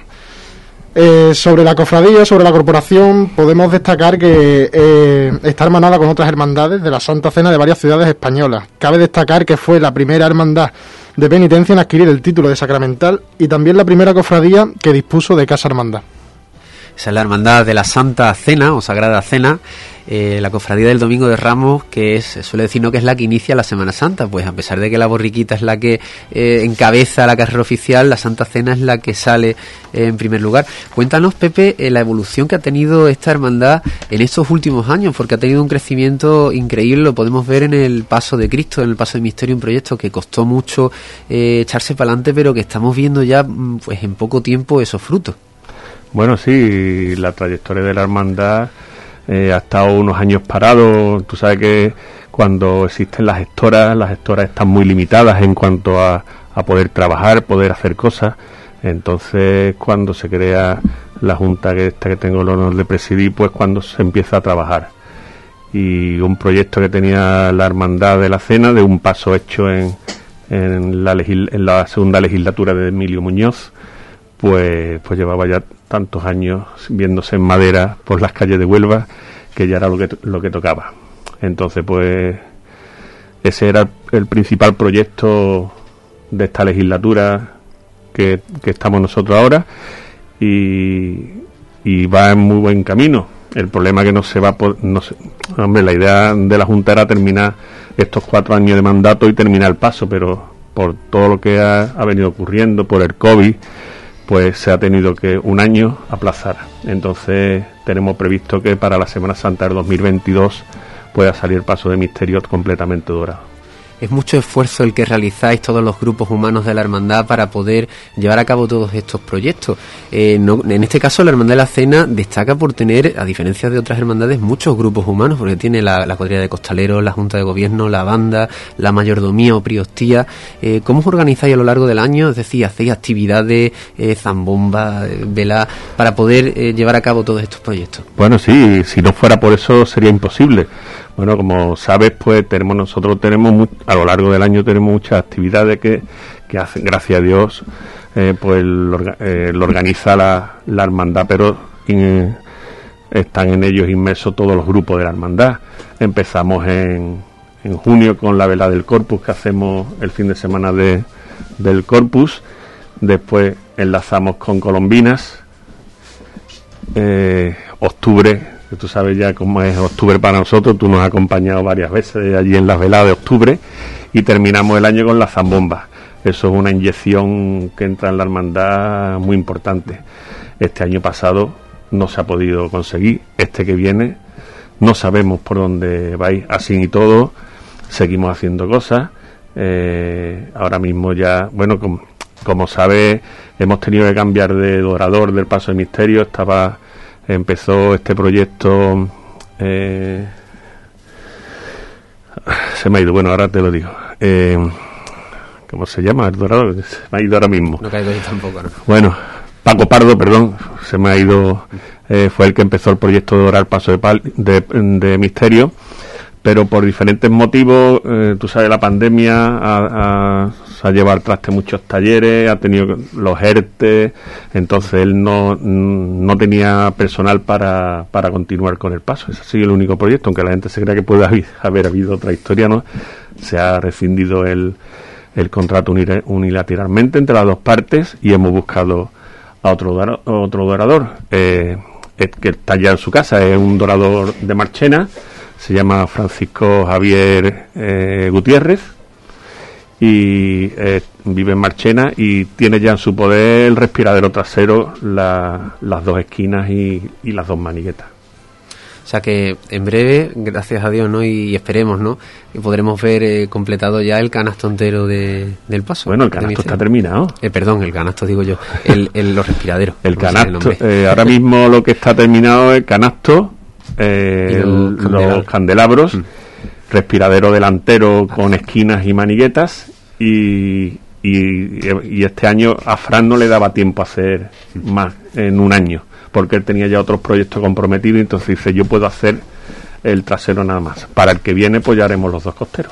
Eh, sobre la cofradía, sobre la corporación, podemos destacar que eh, está hermanada con otras hermandades de la Santa Cena de varias ciudades españolas. Cabe destacar que fue la primera hermandad de penitencia en adquirir el título de sacramental y también la primera cofradía que dispuso de casa hermandad. Esa es la hermandad de la Santa Cena o Sagrada Cena eh, la cofradía del Domingo de Ramos, que es, suele decir que es la que inicia la Semana Santa, pues a pesar de que la borriquita es la que eh, encabeza la carrera oficial, la Santa Cena es la que sale eh, en primer lugar. Cuéntanos, Pepe, la evolución que ha tenido esta hermandad en estos últimos años, porque ha tenido un crecimiento increíble, lo podemos ver en el Paso de Cristo, en el Paso de Misterio, un proyecto que costó mucho echarse para adelante, pero que estamos viendo ya mm, pues en poco tiempo esos frutos. Bueno, sí, la trayectoria de la hermandad eh, ha estado unos años parado. Tú sabes que cuando existen las gestoras, las gestoras están muy limitadas en cuanto a, a poder trabajar, poder hacer cosas. Entonces, cuando se crea la junta que esta que tengo el honor de presidir, pues cuando se empieza a trabajar. Y un proyecto que tenía la Hermandad de la Cena, de un paso hecho en, en, la, en la segunda legislatura de Emilio Muñoz, pues, pues llevaba ya tantos años viéndose en madera por las calles de Huelva que ya era lo que, lo que tocaba. Entonces, pues ese era el principal proyecto de esta legislatura que, estamos nosotros ahora y, y, va en muy buen camino. El problema que no se va por... No hombre, la idea de la Junta era terminar estos cuatro años de mandato y terminar el paso, pero por todo lo que ha, ha venido ocurriendo, por el COVID, pues se ha tenido que un año aplazar. Entonces tenemos previsto que para la Semana Santa del 2022 pueda salir Paso de Misterio completamente dorado es mucho esfuerzo el que realizáis todos los grupos humanos de la hermandad para poder llevar a cabo todos estos proyectos. Eh, en este caso, la Hermandad de la Cena destaca por tener, a diferencia de otras hermandades, muchos grupos humanos, porque tiene la, cuadrilla de costaleros, la Junta de Gobierno, la banda, la mayordomía o priostía. Eh, ¿Cómo os organizáis a lo largo del año? Es decir, ¿hacéis actividades, eh, zambomba, eh, vela, para poder llevar a cabo todos estos proyectos? Bueno, sí, si no fuera por eso sería imposible bueno, como sabes, pues tenemos nosotros tenemos a lo largo del año tenemos muchas actividades que, que hacen, gracias a Dios, eh, pues lo, eh, organiza la, la, hermandad, pero están en ellos inmersos todos los grupos de la hermandad. Empezamos en, en junio con la vela del Corpus que hacemos el fin de semana de, del Corpus. Después enlazamos con Colombinas. Eh, octubre tú sabes ya cómo es octubre para nosotros, tú nos has acompañado varias veces allí en las veladas de octubre y terminamos el año con la zambomba. Eso es una inyección que entra en la hermandad muy importante. Este año pasado no se ha podido conseguir. Este que viene no sabemos por dónde vais. Así y todo, seguimos haciendo cosas. Eh, ahora mismo ya, bueno, como, como sabe, hemos tenido que cambiar de dorador del Paso de Misterio. Estaba, empezó este proyecto. Eh, se me ha ido, bueno, ahora te lo digo. Eh, ¿Cómo se llama el dorador? Se me ha ido ahora mismo. No caigo yo tampoco, ¿no? Bueno, Paco Pardo, perdón, se me ha ido, eh, fue el que empezó el proyecto de orar paso de, pal- de, de misterio, pero por diferentes motivos, eh, tú sabes, la pandemia ha, llevado al traste muchos talleres, ha tenido los ERTE, entonces él no, no tenía personal para, para continuar con el paso. Ese ha sido el único proyecto, aunque la gente se crea que puede haber, haber habido otra historia, ¿no? Se ha rescindido el, el contrato unilateralmente entre las dos partes y hemos buscado a otro, otro dorador eh, que está ya en su casa, es un dorador de Marchena, se llama Francisco Javier eh, Gutiérrez y eh, vive en Marchena y tiene ya en su poder el respiradero trasero, la- las dos esquinas y, y las dos maniguetas. O sea que en breve, gracias a Dios, ¿no? Y esperemos, ¿no? Que podremos ver eh, completado ya el canasto entero de, del paso. Bueno, el canasto está terminado. Eh, perdón, el canasto digo yo. El, el- los respiraderos. El canasto, eh, ahora mismo lo que está terminado es el canasto, eh, los el- candelabros. Mm. los candelabros, respiradero delantero con esquinas y maniguetas y, y, y este año a Fran no le daba tiempo a hacer más en un año porque él tenía ya otros proyectos comprometidos entonces dice yo puedo hacer el trasero nada más. Para el que viene pues ya haremos los dos costeros.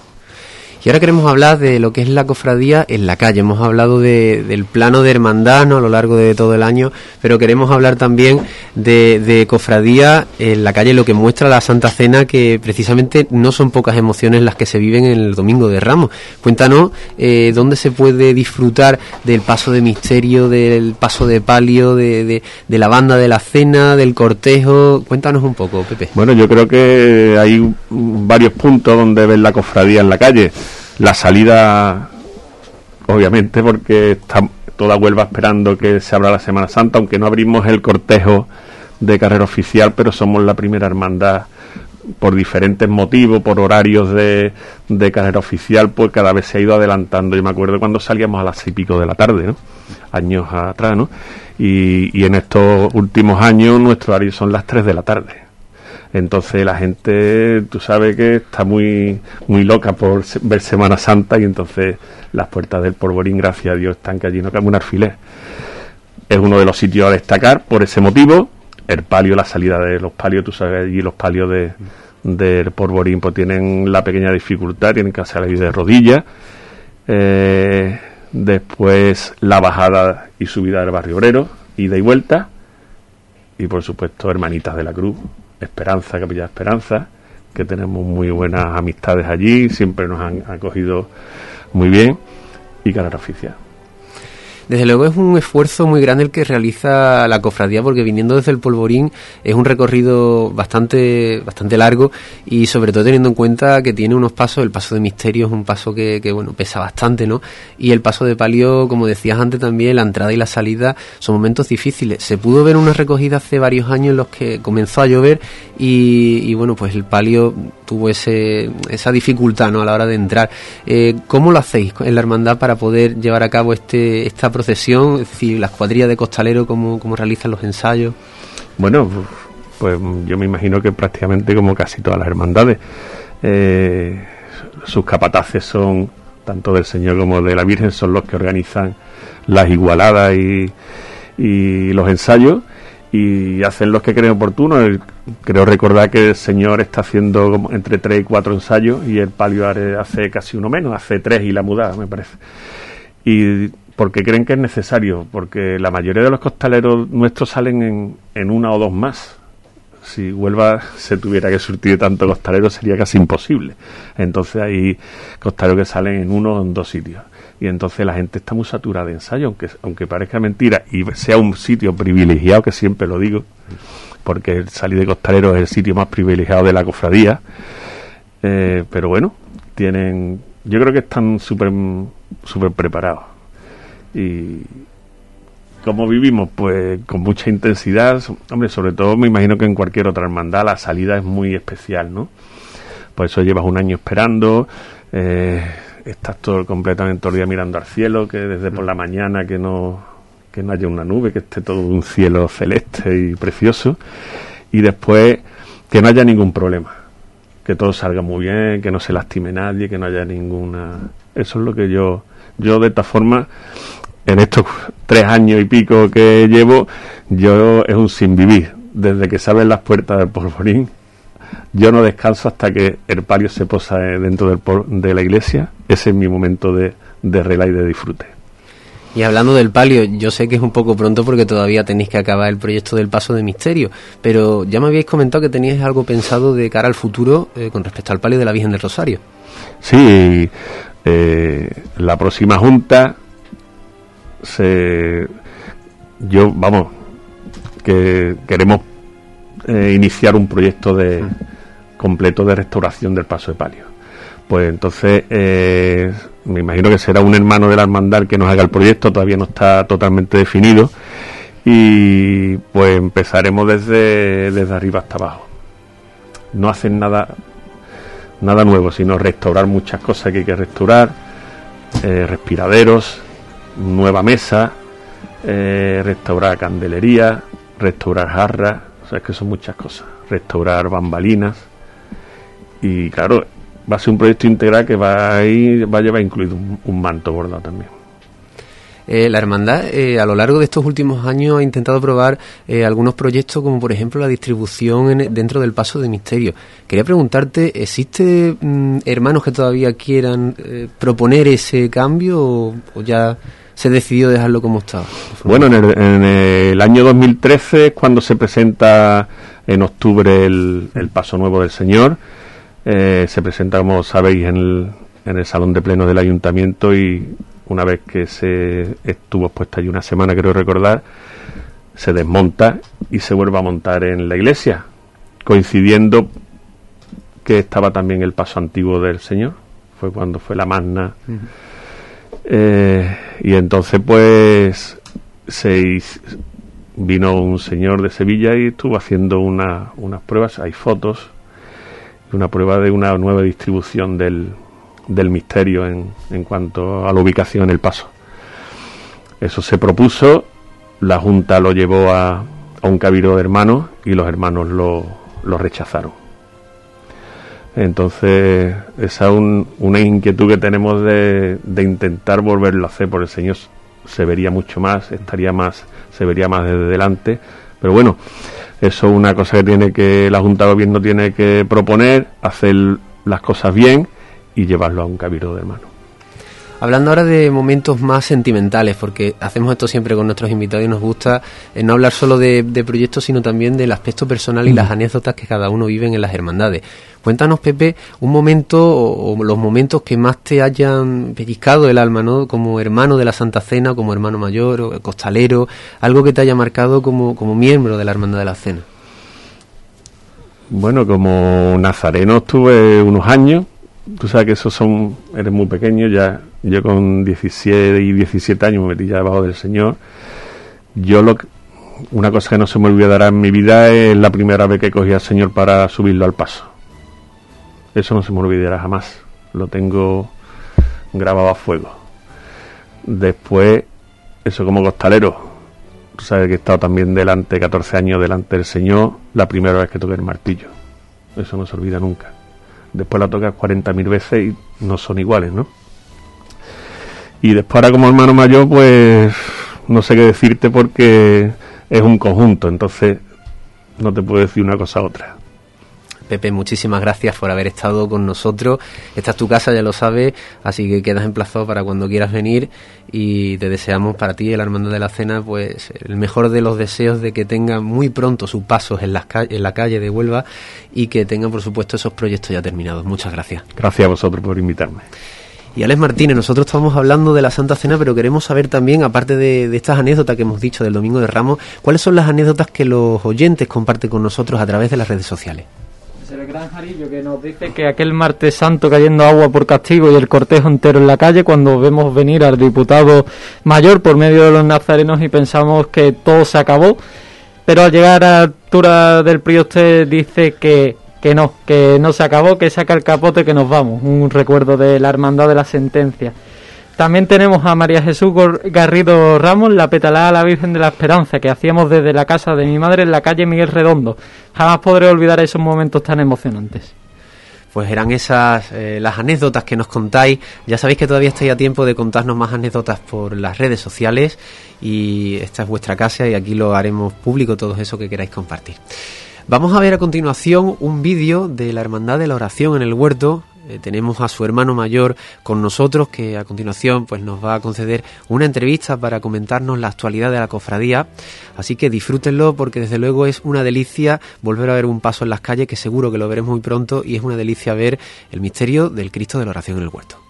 Y ahora queremos hablar de lo que es la cofradía en la calle. Hemos hablado de- del plano de hermandad ¿no? a lo largo de todo el año, pero queremos hablar también de, de cofradía en la calle, lo que muestra la Santa Cena, que precisamente no son pocas emociones las que se viven en el Domingo de Ramos. Cuéntanos eh, dónde se puede disfrutar del paso de misterio, del paso de palio, de, de- la banda de la cena, del cortejo. Cuéntanos un poco, Pepe. Bueno, yo creo que hay varios puntos donde ver la cofradía en la calle. La salida, obviamente, porque está toda Huelva esperando que se abra la Semana Santa, aunque no abrimos el cortejo de carrera oficial, pero somos la primera hermandad por diferentes motivos, por horarios de, de carrera oficial, pues cada vez se ha ido adelantando. Yo me acuerdo cuando salíamos a las y pico de la tarde, ¿no? Años atrás, ¿no? Y, y en estos últimos años nuestro horario son las tres de la tarde. Entonces la gente, tú sabes que está muy muy loca por ver Semana Santa y entonces las puertas del Porvorín, gracias a Dios, están allí no cabe un alfiler. Es uno de los sitios a destacar por ese motivo. El palio, la salida de los palios, tú sabes, allí los palios de, del Porvorín pues tienen la pequeña dificultad, tienen que salir de rodillas. Eh, después la bajada y subida del barrio obrero, ida y vuelta. Y por supuesto, Hermanitas de la Cruz, Esperanza, Capilla Esperanza, que tenemos muy buenas amistades allí, siempre nos han acogido muy bien. Y Carrera Oficial. Desde luego es un esfuerzo muy grande el que realiza la cofradía porque viniendo desde el Polvorín es un recorrido bastante bastante largo y sobre todo teniendo en cuenta que tiene unos pasos, el paso de misterio es un paso que, bueno pesa bastante, ¿no? Y el paso de palio, como decías antes también, la entrada y la salida son momentos difíciles. Se pudo ver una recogida hace varios años en los que comenzó a llover y, y, bueno pues el palio tuvo ese, esa dificultad ¿no? a la hora de entrar. Eh, ¿Cómo lo hacéis en la hermandad para poder llevar a cabo este esta procesión? Es decir, las cuadrillas de costalero, ¿cómo, cómo realizan los ensayos? Bueno, pues yo me imagino que prácticamente como casi todas las hermandades, eh, sus capataces son, tanto del Señor como de la Virgen, son los que organizan las igualadas y, y los ensayos y hacen los que creen oportuno. Creo recordar que el Señor está haciendo entre tres y cuatro ensayos y el palio hace casi uno menos, hace tres y la mudada, me parece. Y porque creen que es necesario, porque la mayoría de los costaleros nuestros salen en, una o dos más. Si Huelva se tuviera que surtir tanto costalero sería casi imposible. Entonces hay costaleros que salen en uno o en dos sitios. Y entonces la gente está muy saturada de ensayo, aunque, aunque parezca mentira y sea un sitio privilegiado, que siempre lo digo, porque el salir de costalero es el sitio más privilegiado de la cofradía. Eh, pero bueno, tienen, yo creo que están súper súper preparados. Y ¿Cómo vivimos? Pues con mucha intensidad. Hombre, sobre todo me imagino que en cualquier otra hermandad la salida es muy especial, ¿no? Por eso llevas un año esperando, eh, estás todo completamente todo mirando al cielo, que desde por la mañana que no, que no haya una nube, que esté todo un cielo celeste y precioso, y después que no haya ningún problema, que todo salga muy bien, que no se lastime nadie, que no haya ninguna... Eso es lo que yo, yo de esta forma en estos tres años y pico que llevo, yo es un sin vivir. Desde que se abren las puertas del polvorín, yo no descanso hasta que el palio se posa dentro del de la iglesia. Ese es mi momento de, de y de disfrute. Y hablando del palio, yo sé que es un poco pronto porque todavía tenéis que acabar el proyecto del paso de misterio, pero ya me habéis comentado que teníais algo pensado de cara al futuro eh, con respecto al palio de la Virgen del Rosario. Sí, eh, la próxima junta se yo vamos que queremos eh, iniciar un proyecto de completo de restauración del paso de palio. Pues entonces eh, me imagino que será un hermano de la hermandad que nos haga el proyecto todavía no está totalmente definido y pues empezaremos desde desde arriba hasta abajo. No hacen nada nada nuevo sino restaurar muchas cosas que hay que restaurar eh, respiraderos nueva mesa, eh, restaurar candelería, restaurar jarras, o sea, es que son muchas cosas, restaurar bambalinas y claro, va a ser un proyecto integral que va a, va a llevar incluido un, manto bordado también. Eh, la hermandad eh, a lo largo de estos últimos años ha intentado probar algunos proyectos como por ejemplo la distribución dentro del paso de misterio. Quería preguntarte, ¿existe mm, hermanos que todavía quieran proponer ese cambio o ya se decidió dejarlo como estaba? Bueno, en el, año 2013 es cuando se presenta en octubre el, Paso Nuevo del Señor. Eh, se presenta, como sabéis, en el, en el Salón de Plenos del Ayuntamiento y una vez que se estuvo expuesta allí una semana, creo recordar, se desmonta y se vuelve a montar en la iglesia, coincidiendo que estaba también el paso antiguo del Señor, fue cuando fue la magna. Eh, y entonces pues se vino un señor de Sevilla y estuvo haciendo una, unas pruebas, hay fotos, una prueba de una nueva distribución del, del misterio en, en cuanto a la ubicación en el paso. Eso se propuso, la Junta lo llevó a, a un cabildo de hermanos y los hermanos lo, lo rechazaron. Entonces, esa es una inquietud que tenemos de, intentar volverlo a hacer por el Señor. Se vería mucho más, estaría más, se vería más desde delante. Pero bueno, eso es una cosa que tiene que la Junta de Gobierno tiene que proponer, hacer las cosas bien y llevarlo a un cabildo de hermano. Hablando ahora de momentos más sentimentales, porque hacemos esto siempre con nuestros invitados y nos gusta eh, no hablar solo de, proyectos, sino también del aspecto personal y las mm. anécdotas que cada uno vive en las hermandades. Cuéntanos, Pepe, un momento o, los momentos que más te hayan pellizcado el alma, ¿no? Como hermano de la Santa Cena, como hermano mayor o costalero, algo que te haya marcado como, como miembro de la Hermandad de la Cena. Bueno, como nazareno estuve unos años. Tú sabes que esos son, eres muy pequeño, ya yo con 17 y 17 años me metí ya debajo del Señor. Yo lo una cosa que no se me olvidará en mi vida es la primera vez que cogí al Señor para subirlo al paso. Eso no se me olvidará jamás. Lo tengo grabado a fuego. Después, eso como costalero. Tú sabes que he estado también delante, 14 años delante del Señor, la primera vez que toqué el martillo. Eso no se olvida nunca. Después la tocas 40.000 veces y no son iguales, ¿no? Y después ahora como hermano mayor, pues no sé qué decirte porque es un conjunto, entonces no te puedo decir una cosa a otra. Pepe, muchísimas gracias por haber estado con nosotros. Esta es tu casa, ya lo sabes, así que quedas emplazado para cuando quieras venir y te deseamos para ti, el Armando de la Cena, pues el mejor de los deseos de que tenga muy pronto sus pasos en, en la calle de Huelva y que tenga, por supuesto, esos proyectos ya terminados. Muchas gracias. Gracias a vosotros por invitarme. Y Alex Martínez, nosotros estamos hablando de la Santa Cena, pero queremos saber también, aparte de, estas anécdotas que hemos dicho del Domingo de Ramos, cuáles son las anécdotas que los oyentes comparten con nosotros a través de las redes sociales. El gran Jarillo que nos dice que aquel martes santo cayendo agua por castigo y el cortejo entero en la calle cuando vemos venir al diputado mayor por medio de los nazarenos y pensamos que todo se acabó, pero al llegar a la altura del usted dice que, que no, que no se acabó, que saca el capote que nos vamos, un recuerdo de la hermandad de la sentencia. También tenemos a María Jesús Garrido Ramos, la petalada a la Virgen de la Esperanza, que hacíamos desde la casa de mi madre en la calle Miguel Redondo. Jamás podré olvidar esos momentos tan emocionantes. Pues eran esas eh, las anécdotas que nos contáis. Ya sabéis que todavía estáis a tiempo de contarnos más anécdotas por las redes sociales y esta es vuestra casa y aquí lo haremos público todo eso que queráis compartir. Vamos a ver a continuación un vídeo de la Hermandad de la Oración en el Huerto eh, tenemos a su hermano mayor con nosotros que a continuación pues nos va a conceder una entrevista para comentarnos la actualidad de la cofradía. Así que disfrútenlo porque desde luego es una delicia volver a ver un paso en las calles que seguro que lo veremos muy pronto y es una delicia ver el misterio del Cristo de la oración en el huerto.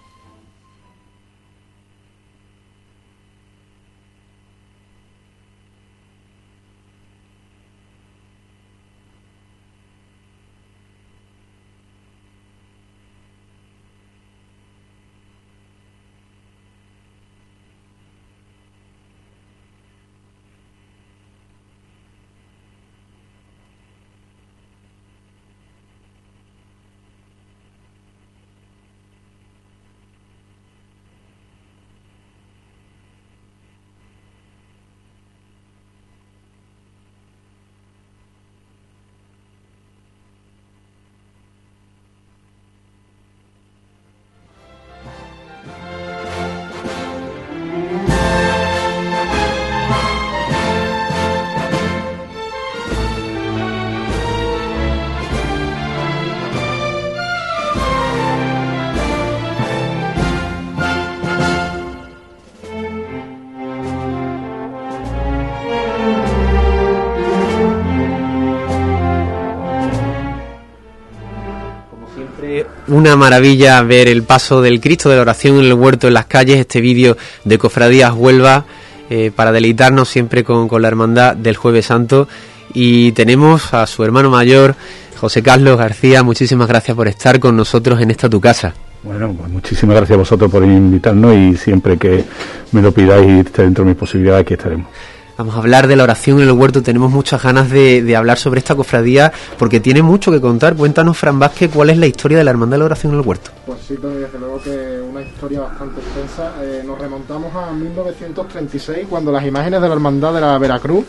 Una maravilla ver el paso del Cristo de la oración en el huerto en las calles, este vídeo de Cofradías Huelva, eh, para deleitarnos siempre con, la hermandad del Jueves Santo. Y tenemos a su hermano mayor, José Carlos García, muchísimas gracias por estar con nosotros en esta tu casa. Bueno, pues muchísimas gracias a vosotros por invitarnos y siempre que me lo pidáis dentro de mis posibilidades, aquí estaremos. Vamos a hablar de la oración en el huerto. Tenemos muchas ganas de, hablar sobre esta cofradía porque tiene mucho que contar. Cuéntanos, Fran Vázquez, cuál es la historia de la Hermandad de la Oración en el huerto. Pues sí, desde luego que una historia bastante extensa. Eh, nos remontamos a 1936, cuando las imágenes de la Hermandad de la Veracruz,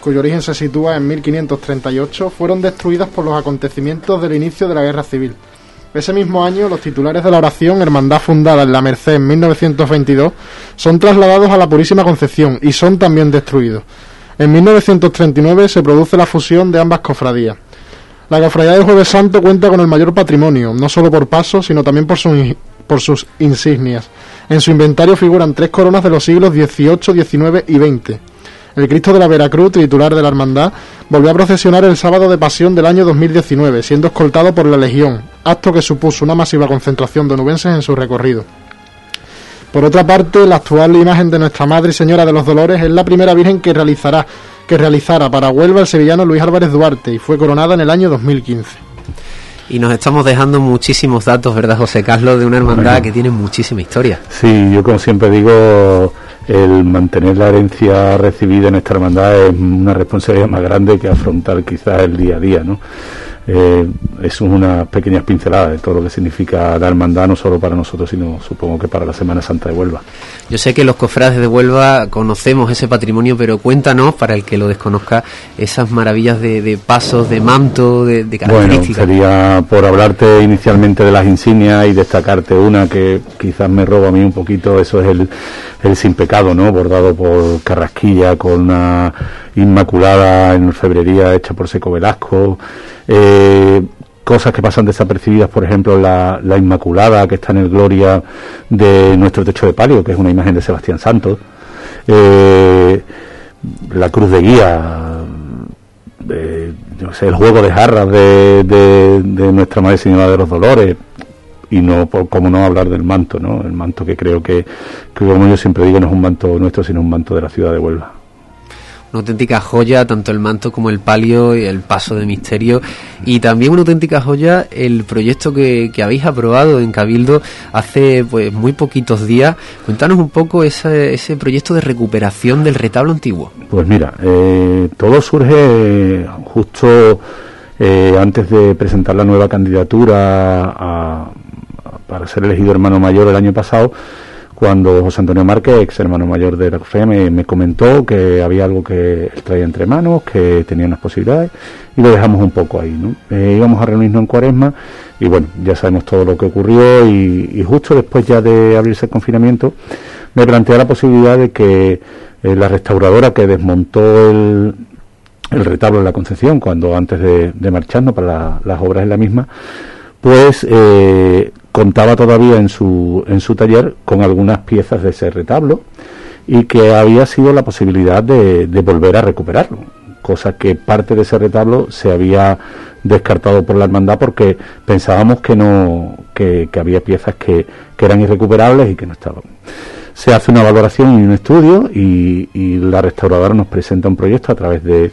cuyo origen se sitúa en 1538, fueron destruidas por los acontecimientos del inicio de la Guerra Civil. Ese mismo año, los titulares de la oración, hermandad fundada en la Merced en 1922, son trasladados a la Purísima Concepción y son también destruidos. En 1939 se produce la fusión de ambas cofradías. La cofradía de Jueves Santo cuenta con el mayor patrimonio, no solo por pasos, sino también por, por sus insignias. En su inventario figuran tres coronas de los siglos XVIII, XIX y XX el Cristo de la Veracruz, titular de la Hermandad, volvió a procesionar el sábado de Pasión del año 2019, siendo escoltado por la Legión, acto que supuso una masiva concentración de onubenses en su recorrido. Por otra parte, la actual imagen de Nuestra Madre y Señora de los Dolores es la primera Virgen que realizará que realizara para Huelva el sevillano Luis Álvarez Duarte y fue coronada en el año 2015. Y nos estamos dejando muchísimos datos, ¿verdad, José Carlos, de una hermandad que tiene muchísima historia? Sí, yo como siempre digo, el mantener la herencia recibida en esta hermandad es una responsabilidad más grande que afrontar quizás el día a día, ¿no? Eh, es una pequeña pincelada de todo lo que significa la hermandad, no solo para nosotros, sino supongo que para la Semana Santa de Huelva. Yo sé que los cofrades de Huelva conocemos ese patrimonio, pero cuéntanos, para el que lo desconozca, esas maravillas de, pasos, de manto, de, de características. Bueno, sería por hablarte inicialmente de las insignias y destacarte una que quizás me roba a mí un poquito, eso es el, el sin pecado, ¿no? Bordado por Carrasquilla, con una inmaculada en orfebrería hecha por Seco Velasco. Eh, cosas que pasan desapercibidas, por ejemplo, la, Inmaculada, que está en el Gloria de nuestro techo de palio, que es una imagen de Sebastián Santos, eh, la cruz de guía, sé, el juego de jarras de, de, nuestra Madre Señora de los Dolores, y no, por, como no hablar del manto, ¿no? El manto que creo que, que, como yo siempre digo, no es un manto nuestro, sino un manto de la ciudad de Huelva una auténtica joya, tanto el manto como el palio y el paso de misterio. Y también una auténtica joya el proyecto que, que habéis aprobado en Cabildo hace pues muy poquitos días. Cuéntanos un poco ese, ese proyecto de recuperación del retablo antiguo. Pues mira, eh, todo surge justo eh, antes de presentar la nueva candidatura para ser elegido hermano mayor el año pasado cuando José Antonio Márquez, ex hermano mayor de la COFE, me, comentó que había algo que él traía entre manos, que tenía unas posibilidades, y lo dejamos un poco ahí. Eh, íbamos a reunirnos en Cuaresma, y bueno, ya sabemos todo lo que ocurrió, y, justo después ya de abrirse el confinamiento, me plantea la posibilidad de que eh, la restauradora que desmontó el, retablo de la Concepción, cuando antes de, marcharnos para las obras en la misma, pues eh, contaba todavía en su, en su taller con algunas piezas de ese retablo y que había sido la posibilidad de, volver a recuperarlo, cosa que parte de ese retablo se había descartado por la hermandad porque pensábamos que no que, había piezas que, eran irrecuperables y que no estaban. Se hace una valoración y un estudio y, la restauradora nos presenta un proyecto a través de,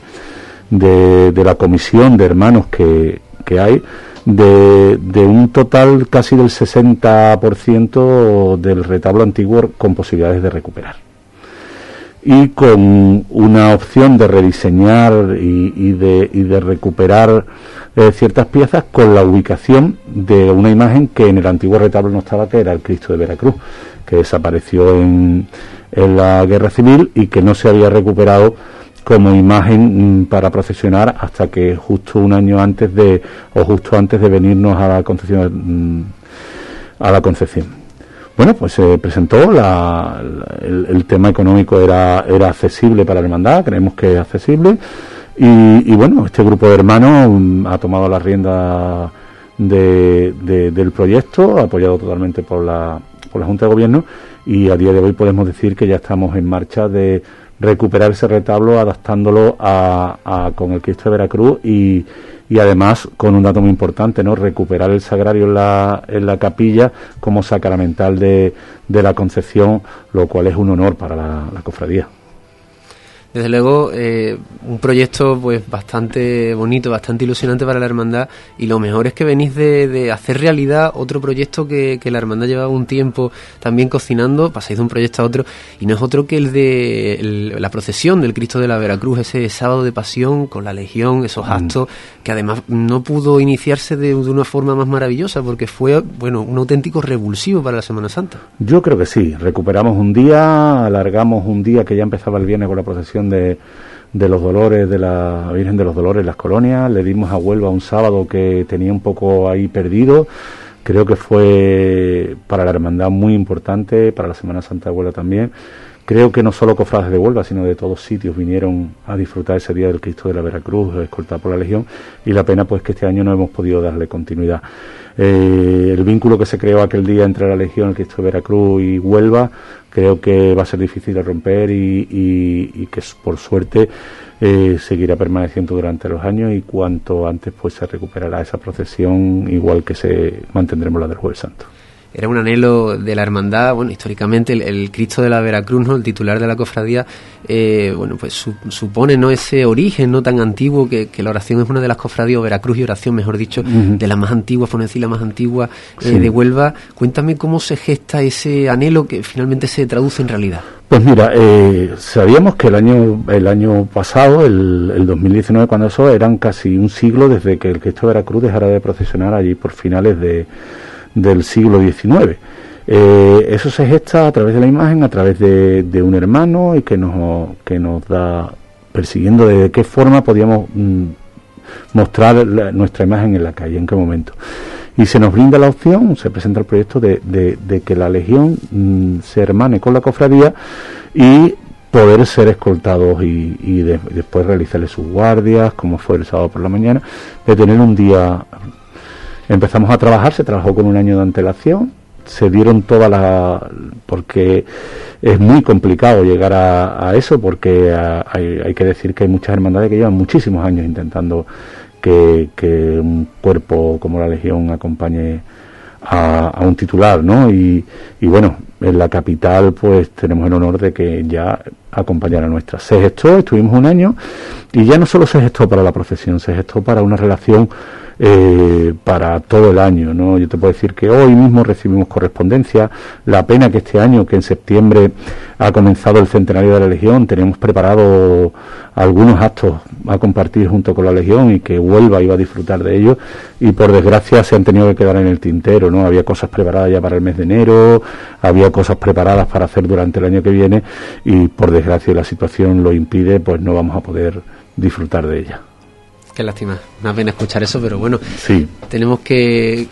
de, la comisión de hermanos que, que hay de, un total casi del 60% del retablo antiguo con posibilidades de recuperar. Y con una opción de rediseñar y, de, y de, recuperar eh, ciertas piezas con la ubicación de una imagen que en el antiguo retablo no estaba, que era el Cristo de Veracruz, que desapareció en, en la guerra civil y que no se había recuperado como imagen mm, para procesionar hasta que justo un año antes de o justo antes de venirnos a la Concepción mm, a la Concepción. Bueno, pues se presentó el, tema económico era era accesible para la hermandad, creemos que es accesible y, bueno, este grupo de hermanos mm, ha tomado la rienda del proyecto, apoyado totalmente por la por la Junta de Gobierno y a día de hoy podemos decir que ya estamos en marcha de recuperar ese retablo adaptándolo a, con el Cristo de Veracruz y, y, además con un dato muy importante, ¿no? recuperar el sagrario en la, en la capilla como sacramental de, de la Concepción, lo cual es un honor para la cofradía. Desde luego, eh, un proyecto pues bastante bonito, bastante ilusionante para la hermandad y lo mejor es que venís de, hacer realidad otro proyecto que, la hermandad llevaba un tiempo también cocinando, pasáis de un proyecto a otro y no es otro que el de la procesión del Cristo de la Veracruz, ese sábado de pasión con la legión, esos mm. actos que además no pudo iniciarse de, de, una forma más maravillosa porque fue bueno un auténtico revulsivo para la Semana Santa. Yo creo que sí, recuperamos un día, alargamos un día que ya empezaba el viernes con la procesión de, los Dolores, de la Virgen de los Dolores, las colonias. Le dimos a Huelva un sábado que tenía un poco ahí perdido. Creo que fue para la hermandad muy importante, para la Semana Santa de Huelva también. Creo que no solo cofrades de Huelva, sino de todos sitios vinieron a disfrutar ese día del Cristo de la Veracruz, escoltado por la Legión, y la pena pues que este año no hemos podido darle continuidad. Eh, el vínculo que se creó aquel día entre la Legión, el Cristo de Veracruz y Huelva, creo que va a ser difícil de romper y, que por suerte eh, seguirá permaneciendo durante los años y cuanto antes pues se recuperará esa procesión igual que se mantendremos la del Jueves Santo era un anhelo de la hermandad, bueno, históricamente el, Cristo de la Veracruz, ¿no? el titular de la cofradía, eh, bueno, pues supone no ese origen no tan antiguo que, la oración es una de las cofradías, o Veracruz y oración, mejor dicho, de las más antiguas, por decir la más antigua eh, de Huelva. Cuéntame cómo se gesta ese anhelo que finalmente se traduce en realidad. Pues mira, eh, sabíamos que el año el año pasado, el, el 2019, cuando eso, eran casi un siglo desde que el Cristo de Veracruz dejara de procesionar allí por finales de del siglo XIX. Eh, eso se gesta a través de la imagen, a través de, un hermano y que nos, que nos da persiguiendo de qué forma podíamos mm, mostrar nuestra imagen en la calle, en qué momento. Y se nos brinda la opción, se presenta el proyecto de, de, que la Legión mm, se hermane con la cofradía y poder ser escoltados y, y después realizarle sus guardias, como fue el sábado por la mañana, de tener un día Empezamos a trabajar, se trabajó con un año de antelación, se dieron todas las... porque es muy complicado llegar a, eso, porque hay, que decir que hay muchas hermandades que llevan muchísimos años intentando que, un cuerpo como la Legión acompañe a, un titular, ¿no? Y, bueno, en la capital pues tenemos el honor de que ya acompañara a nuestra. Se gestó, estuvimos un año y ya no solo se gestó para la profesión, se gestó para una relación eh, para todo el año. ¿no? Yo te puedo decir que hoy mismo recibimos correspondencia. La pena que este año, que en septiembre ha comenzado el centenario de la Legión, tenemos preparado algunos actos a compartir junto con la Legión y que Huelva iba a disfrutar de ellos y por desgracia se han tenido que quedar en el tintero, ¿no? Había cosas preparadas ya para el mes de enero, había cosas preparadas para hacer durante el año que viene y por desgracia la situación lo impide, pues no vamos a poder disfrutar de ella. Qué lástima, una pena escuchar eso, pero bueno, sí. tenemos que,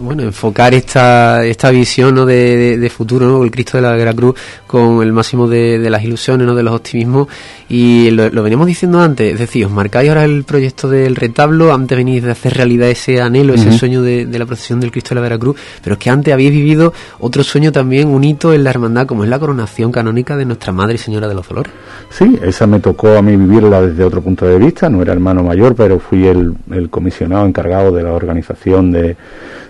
bueno enfocar esta, esta visión ¿no? de, futuro, ¿no? el Cristo de la Guerra Cruz con el máximo de, las ilusiones, ¿no? de los optimismos, y lo, lo, veníamos diciendo antes, es decir, os marcáis ahora el proyecto del retablo, antes venís de hacer realidad ese anhelo, ese sueño de, la procesión del Cristo de la Vera Cruz, pero es que antes habéis vivido otro sueño también, un hito en la hermandad, como es la coronación canónica de nuestra Madre y Señora de los Dolores. Sí, esa me tocó a mí vivirla desde otro punto de vista, no era hermano mayor, pero fui el, comisionado encargado de la organización de,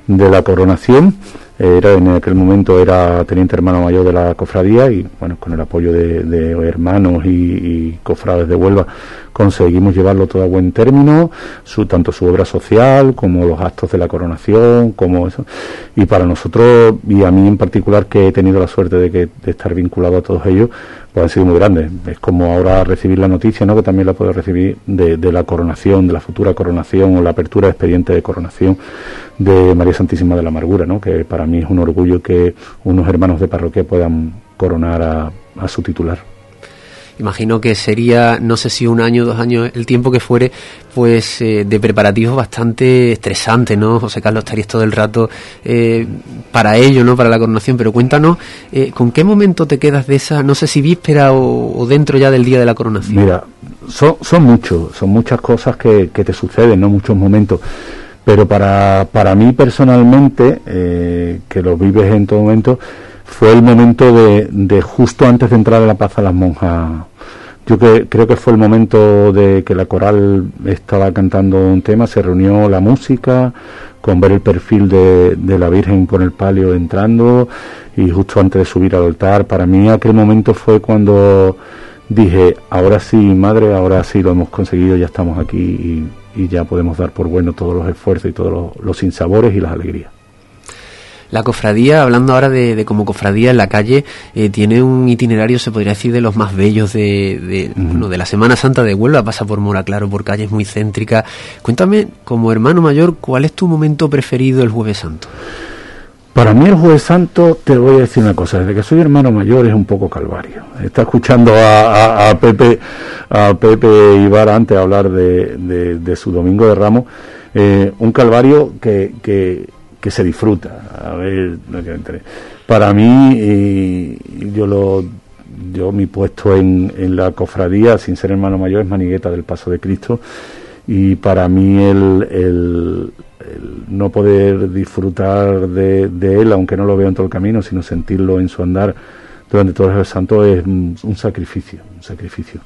de la coronación. Era, en aquel momento era teniente hermano mayor de la cofradía y bueno con el apoyo de, hermanos y, cofrades de Huelva conseguimos llevarlo todo a buen término su tanto su obra social como los actos de la coronación como eso y para nosotros y a mí en particular que he tenido la suerte de que de estar vinculado a todos ellos pues han sido muy grandes. Es como ahora recibir la noticia, ¿no? que también la puedo recibir de, de, la coronación, de la futura coronación o la apertura de expediente de coronación de María Santísima de la Amargura, ¿no? que para mí es un orgullo que unos hermanos de parroquia puedan coronar a, a su titular imagino que sería, no sé si un año, dos años, el tiempo que fuere, pues eh, de preparativos bastante estresante, ¿no? José Carlos, estarías todo el rato eh, para ello, ¿no? Para la coronación, pero cuéntanos, eh, ¿con qué momento te quedas de esa, no sé si víspera o, dentro ya del día de la coronación? Mira, son, son muchos, son muchas cosas que, que te suceden, ¿no? Muchos momentos pero para, para mí personalmente, que lo vives en todo momento, fue el momento de, de, justo antes de entrar a la Plaza de las Monjas. Yo que, creo que fue el momento de que la coral estaba cantando un tema, se reunió la música, con ver el perfil de, de la Virgen por el palio entrando y justo antes de subir al altar. Para mí aquel momento fue cuando dije, ahora sí, madre, ahora sí lo hemos conseguido, ya estamos aquí y, ya podemos dar por bueno todos los esfuerzos y todos los, los sinsabores y las alegrías. La cofradía, hablando ahora de, como cofradía en la calle, eh, tiene un itinerario, se podría decir, de los más bellos de, de, bueno, de la Semana Santa de Huelva, pasa por Mora Claro, por calles muy céntricas. Cuéntame, como hermano mayor, ¿cuál es tu momento preferido el Jueves Santo? Para mí el Jueves Santo, te voy a decir una cosa, desde que soy hermano mayor es un poco calvario. Está escuchando a, Pepe a Pepe Ibar antes hablar de, de, su Domingo de Ramos, eh, un calvario que, que que se disfruta. A ver, para mí, yo lo yo mi puesto en, la cofradía, sin ser hermano mayor, es manigueta del Paso de Cristo y para mí el, no poder disfrutar de, él, aunque no lo veo en todo el camino, sino sentirlo en su andar durante todo el santo es un sacrificio, un sacrificio.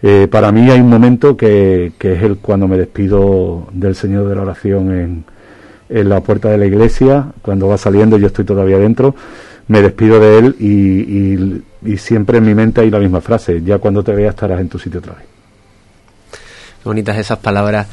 Eh, para mí hay un momento que, que es el cuando me despido del Señor de la oración en, en la puerta de la iglesia, cuando va saliendo yo estoy todavía dentro, me despido de él y, siempre en mi mente hay la misma frase, ya cuando te veas estarás en tu sitio otra vez. Bonitas esas palabras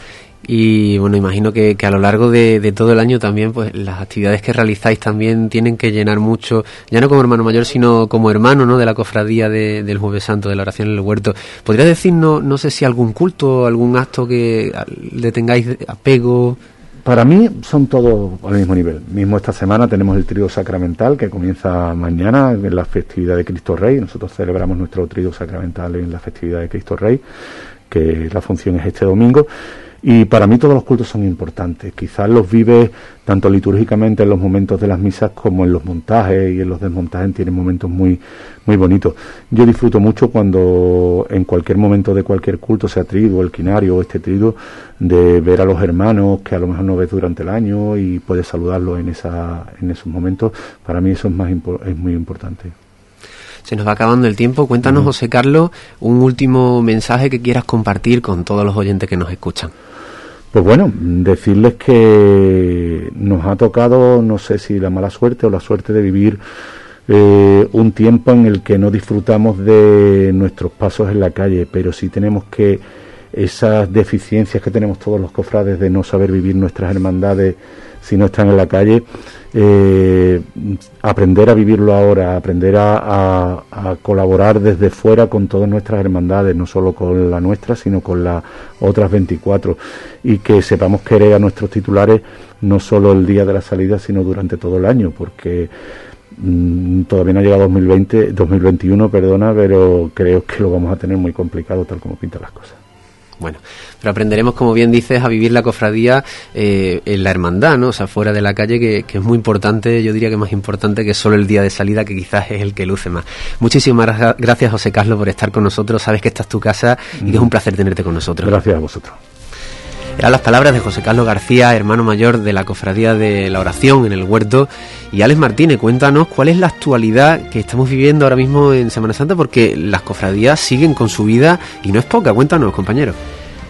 y bueno, imagino que, a lo largo de, todo el año también, pues las actividades que realizáis también tienen que llenar mucho, ya no como hermano mayor, sino como hermano, ¿no? De la cofradía del Jueves Santo, de la oración en el huerto. ¿Podría decir, no, no sé si algún culto, algún acto que le tengáis apego? Para mí son todos al mismo nivel. Mismo esta semana tenemos el trío sacramental que comienza mañana en la festividad de Cristo Rey. Nosotros celebramos nuestro trío sacramental en la festividad de Cristo Rey, que la función es este domingo. Y para mí todos los cultos son importantes. Quizás los vives tanto litúrgicamente en los momentos de las misas como en los montajes y en los desmontajes tienen momentos muy, muy bonitos. Yo disfruto mucho cuando en cualquier momento de cualquier culto, sea trido, el quinario o este trido, de ver a los hermanos que a lo mejor no ves durante el año y puedes saludarlos en, esa, en esos momentos. Para mí eso es, más es muy importante. Se nos va acabando el tiempo. Cuéntanos, José Carlos, un último mensaje que quieras compartir con todos los oyentes que nos escuchan. Pues bueno, decirles que nos ha tocado, no sé si la mala suerte o la suerte de vivir eh, un tiempo en el que no disfrutamos de nuestros pasos en la calle, pero sí tenemos que esas deficiencias que tenemos todos los cofrades de no saber vivir nuestras hermandades si no están en la calle, eh, aprender a vivirlo ahora, aprender a, colaborar desde fuera con todas nuestras hermandades, no solo con la nuestra, sino con las otras 24, y que sepamos querer a nuestros titulares no solo el día de la salida, sino durante todo el año, porque mm, todavía no ha llegado 2020, 2021, perdona, pero creo que lo vamos a tener muy complicado tal como pintan las cosas. Bueno, pero aprenderemos, como bien dices, a vivir la cofradía eh, en la hermandad, ¿no? O sea, fuera de la calle, que, que, es muy importante, yo diría que más importante que solo el día de salida, que quizás es el que luce más. Muchísimas gracias, José Carlos, por estar con nosotros. Sabes que esta es tu casa y que es un placer tenerte con nosotros. Gracias a vosotros. Eran las palabras de José Carlos García, hermano mayor de la Cofradía de la Oración en el Huerto. Y Alex Martínez, cuéntanos cuál es la actualidad que estamos viviendo ahora mismo en Semana Santa, porque las cofradías siguen con su vida y no es poca. Cuéntanos, compañeros.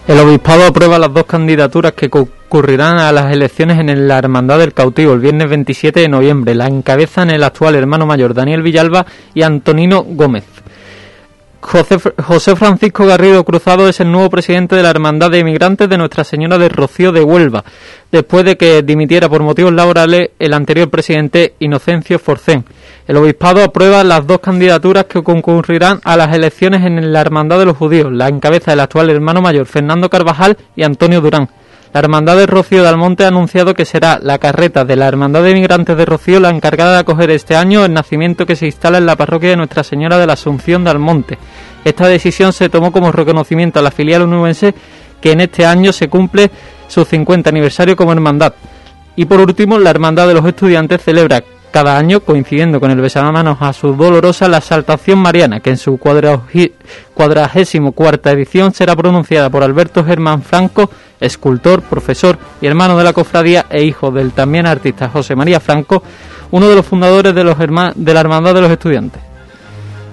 El obispado aprueba las dos candidaturas que concurrirán a las elecciones en la Hermandad del Cautivo el viernes 27 de noviembre. La encabezan el actual hermano mayor Daniel Villalba y Antonino Gómez. José, Francisco Garrido Cruzado es el nuevo presidente de la Hermandad de Emigrantes de Nuestra Señora de Rocío de Huelva, después de que dimitiera por motivos laborales el anterior presidente Inocencio Forcén. El obispado aprueba las dos candidaturas que concurrirán a las elecciones en la Hermandad de los Judíos, la encabeza el actual hermano mayor Fernando Carvajal y Antonio Durán. La Hermandad de Rocío de Almonte ha anunciado que será la carreta de la Hermandad de Emigrantes de Rocío la encargada de acoger este año el nacimiento que se instala en la parroquia de Nuestra Señora de la Asunción de Almonte. Esta decisión se tomó como reconocimiento a la filial onubense que en este año se cumple su 50 aniversario como hermandad. Y por último, la Hermandad de los Estudiantes celebra cada año, coincidiendo con el besamanos a su dolorosa, la Exaltación Mariana, que en su cuadragésimo cuarta edición será pronunciada por Alberto Germán Franco, escultor, profesor y hermano de la cofradía e hijo del también artista José María Franco, uno de los fundadores de, los de la Hermandad de los Estudiantes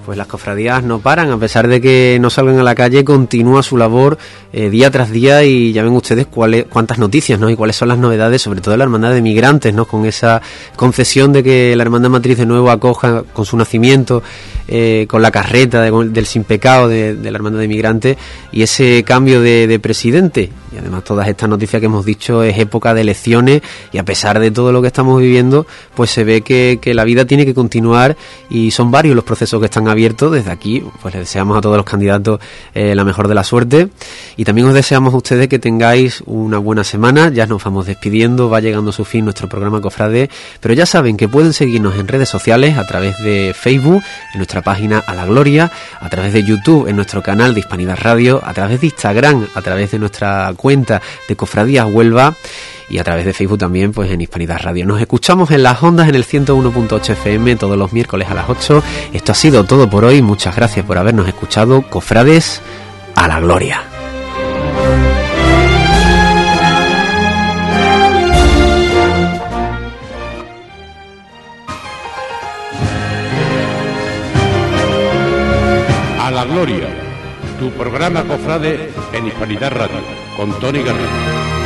pues las cofradías no paran, a pesar de que no salgan a la calle, continúa su labor eh, día tras día y ya ven ustedes cuántas noticias, ¿no? Y cuáles son las novedades, sobre todo de la hermandad de migrantes, ¿no? Con esa concesión de que la hermandad matriz de nuevo acoja con su nacimiento, eh, con la carreta del sin pecado de, la hermandad de migrantes y ese cambio de, presidente. Y además todas estas noticias que hemos dicho es época de elecciones y a pesar de todo lo que estamos viviendo, pues se ve que, que la vida tiene que continuar y son varios los procesos que están abierto. Desde aquí, pues les deseamos a todos los candidatos eh, la mejor de la suerte. Y también os deseamos a ustedes que tengáis una buena semana. Ya nos vamos despidiendo, va llegando a su fin nuestro programa Cofrade. Pero ya saben que pueden seguirnos en redes sociales a través de Facebook, en nuestra página A la Gloria, a través de YouTube, en nuestro canal de Hispanidad Radio, a través de Instagram, a través de nuestra cuenta de Cofradías Huelva y a través de Facebook también, pues en Hispanidad Radio. Nos escuchamos en las ondas en el 101.8 FM todos los miércoles a las 8. Esto ha sido todo por hoy. Muchas gracias por habernos escuchado. Cofrades a la gloria. A la gloria, tu programa Cofrade en Hispanidad Radio, con Tony Garrido.